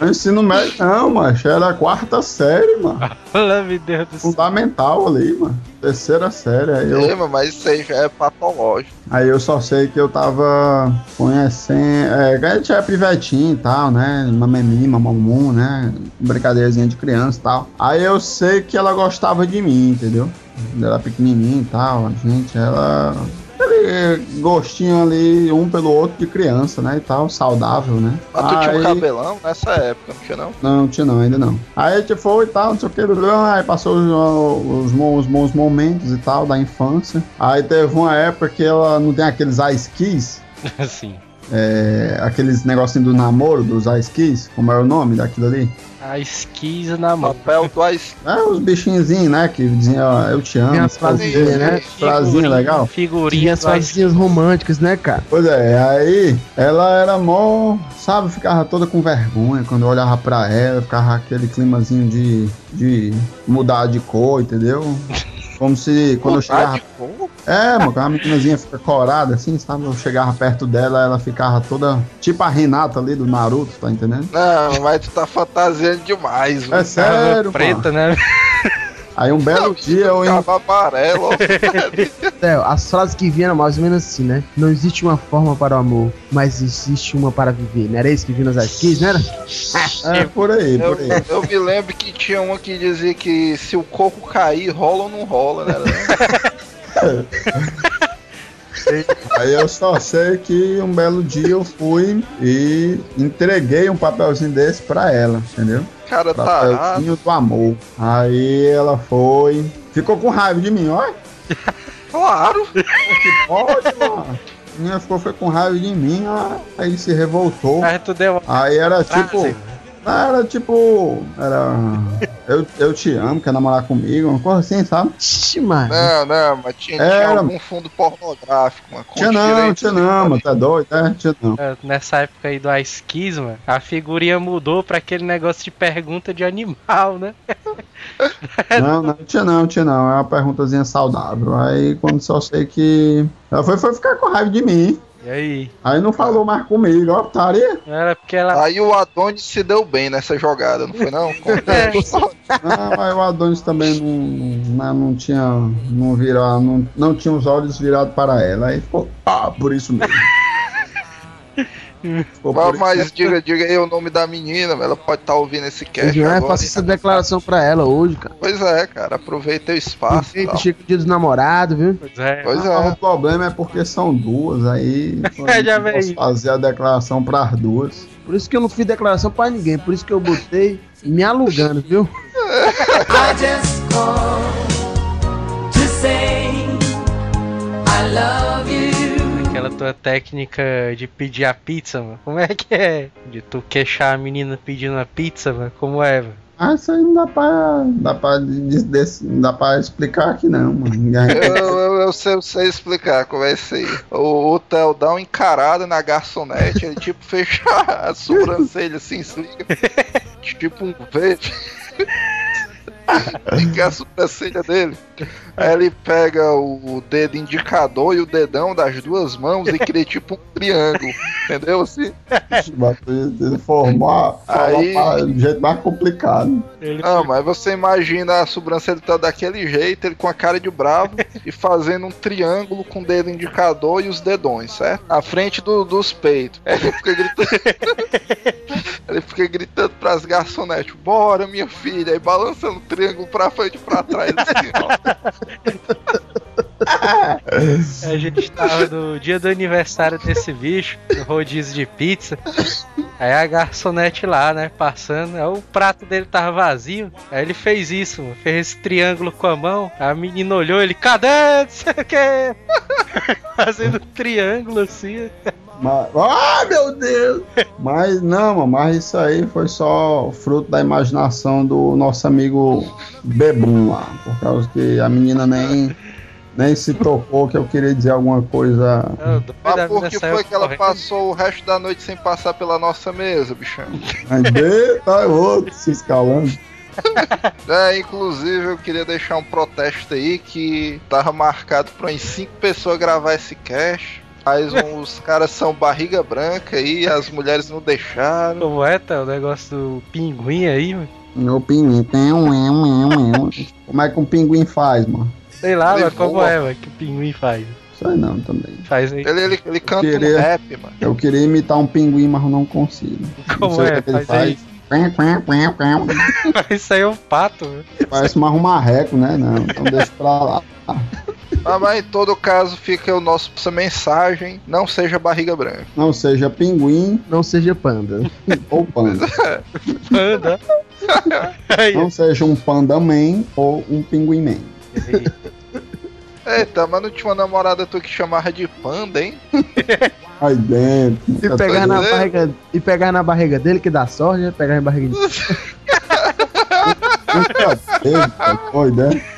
No ensino médio, não, macho. Era a quarta série, mano. Fala, meu Deus do céu. Fundamental ali, mano. Terceira série. Aí eu, É, mas isso aí já é patológico. aí eu só sei que eu tava conhecendo. É, que a gente é pivetinho e tal, né? Mamemima, mamum, né? Brincadeirazinha de criança e tal. Aí eu sei que ela gostava de mim, entendeu? Ela era pequenininha e tal. A gente, ela. Aquele gostinho ali, um pelo outro de criança, né? E tal, saudável, né? Mas tu tinha um Aí- cabelão nessa época, não tinha não? Não, não tinha não, ainda não. Aí a gente foi e tal, não sei o que, aí passou os, os bons- os bons momentos e tal da infância. Aí teve uma época que ela não tem aqueles ice keys, Assim. É, aqueles negocinhos do namoro dos ice keys, como é o nome daquilo ali? A esquisa na mão. Papel do ice. É, os bichinhozinhos, né, que diziam, ó, eu te amo. Tem as frasezinhas, né? Frasinha legal. Tinha Figurinha as do Ice- frasezinhas românticas, né, cara? Pois é, aí ela era mó, sabe, ficava toda com vergonha quando eu olhava pra ela, ficava aquele climazinho de, de mudar de cor, entendeu? Como se quando eu chegava. de fogo? É, mano, quando a meninazinha fica corada assim, sabe? Eu chegava perto dela, ela ficava toda. Tipo a Renata ali do Naruto, tá entendendo? Não, mas tu tá fantasiando demais, É mano. sério, preta, mano. né? Aí um belo dia eu ia. Tava amarelo, ó. É, as frases que vinham eram mais ou menos assim, né? Não existe uma forma para o amor, mas existe uma para viver. Não era isso que vinha nas skis, não era? É, por aí, Eu, por aí. eu me lembro que tinha uma que dizia que se o coco cair, rola ou não rola, né? Aí eu só sei que um belo dia eu fui e entreguei um papelzinho desse pra ela, entendeu? Cara, tá Papelzinho do amor. Aí ela foi. Ficou com raiva de mim, ó. Claro. Pode, mano. A menina ficou foi com raiva de mim, ó. aí se revoltou. Aí tu deu Aí era tipo. frase. Era tipo. Era. Eu, eu te amo, quer namorar comigo, uma coisa assim, sabe? Ixi, mano. Não, não, mas tinha, tinha Era- algum fundo pornográfico, mano. Tinha não, tinha não, mano, tá doido, é? Tinha não. É, Nessa época aí do Ice Kiss, mano, a figurinha mudou pra aquele negócio de pergunta de animal, né? Não, não tinha não, tinha não. É uma perguntazinha saudável. Aí quando só sei que. Ela foi, foi ficar com raiva de mim. E aí? Aí não falou mais comigo, ó, putaria. Era porque ela. Aí o Adonis se deu bem nessa jogada, não foi não? É. Não, aí o Adonis também não, não, não tinha. Não, vira, não, não tinha os olhos virados para ela. Aí ficou. Ah, por isso mesmo. Mas, mas diga, diga aí o nome da menina, ela pode estar ouvindo esse cast é, agora. faça essa declaração pra ela hoje, cara. Pois é, cara, aproveita o espaço. Aproveita, chega o dia dos namorados, viu? Pois é. Pois é. O problema é porque são duas, aí É, já eu posso veio. fazer a declaração para as duas. Por isso que eu não fiz declaração pra ninguém. Por isso que eu botei me alugando, viu? I just called to say I love you. Aquela tua técnica de pedir a pizza, mano. Como é que é? De tu queixar a menina pedindo a pizza, mano. Como é, mano? Ah, isso aí não dá pra, dá pra, des- des- não dá pra explicar aqui não, mano. Eu, eu, eu sei, eu sei explicar como é isso aí. O, o Theo dá uma encarada na garçonete, ele tipo fecha a sobrancelha assim, se liga. Tipo um V. Fica a sobrancelha dele. Aí ele pega o dedo indicador e o dedão das duas mãos e cria tipo um triângulo. Entendeu? Assim. Ele formar, Aí- falar de jeito mais complicado. Ele Não, mas você imagina a sobrancelha tá daquele jeito, ele com a cara de bravo e fazendo um triângulo com o dedo indicador e os dedões, certo? Na frente do- dos peitos. Ele fica gritando. ele fica gritando pras garçonetes: Bora, minha filha! Aí balançando o triângulo pra frente e pra trás. Assim. A gente tava no dia do aniversário desse bicho, no rodízio de pizza. Aí a garçonete lá, né, passando, aí o prato dele tava vazio. Aí ele fez isso, mano, fez esse triângulo com a mão. A menina olhou, ele, cadê? Não sei o que. Fazendo triângulo assim. Mas, ah, meu Deus! Mas não, mas isso aí foi só fruto da imaginação do nosso amigo Bebum lá. Por causa que a menina nem, nem se tocou que eu queria dizer alguma coisa. Eu, doido, a Mas por menina que foi que ela passou o resto da noite sem passar pela nossa mesa, bichão? Mas tá outro se escalando. É, inclusive eu queria deixar um protesto aí que tava marcado pra umas 5 pessoas gravar esse cast. Mas um- os caras são barriga branca aí, as mulheres não deixaram. Como é, tá? O negócio do pinguim aí, mano. Meu pinguim tem um, um, um, um. Como é que um pinguim faz, mano? Sei lá, Ele mas como é, mano, que o pinguim faz. Sei não também. Faz aí. Ele, ele, ele canta Queria- um rap, mano. Eu queria imitar um pinguim, mas eu não consigo. Como Não é? o que ele Faz aí. Isso aí é um pato, mano. Parece mais um marreco, né? Não, então deixa pra lá. Ah, mas em todo caso fica o nosso essa mensagem: não seja barriga branca. Não seja pinguim Não seja panda. ou panda. Panda. Não seja um panda man ou um pinguim man. Eita, mas não tinha uma namorada tu que chamava de panda, hein? Aí dentro. E pegar, na dizendo. barriga, e pegar na barriga dele que dá sorte, né? Pegar na barriga de... Nunca teve, tá doido, é?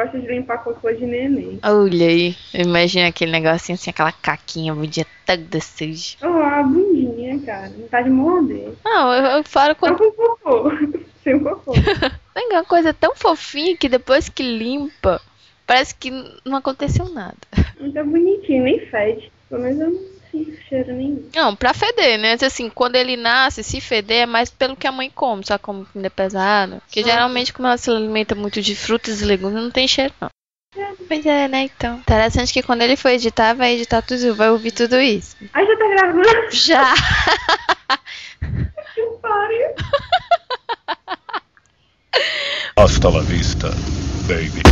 gosto de limpar cocô de neném. Olha aí, imagina aquele negocinho assim, aquela caquinha o dia todo sujo. Oh, a bundinha, cara. Não tá de morder. Não, eu, eu falo Só quando com cocô. Sem cocô. tem uma coisa tão fofinha que depois que limpa, parece que não aconteceu nada. Não tá bonitinho, nem fede. Pelo menos eu não sinto cheiro nenhum. Não, pra feder, né? Assim, quando ele nasce, se feder é mais pelo que a mãe come, só come comida pesada. Porque geralmente, como ela se alimenta muito de frutas e legumes, não tem cheiro, não. Pois é, né, então. Interessante que quando ele for editar, vai editar tudo, vai ouvir tudo isso. Ai, já tá gravando? Já! Que pariu. Hasta la vista, baby.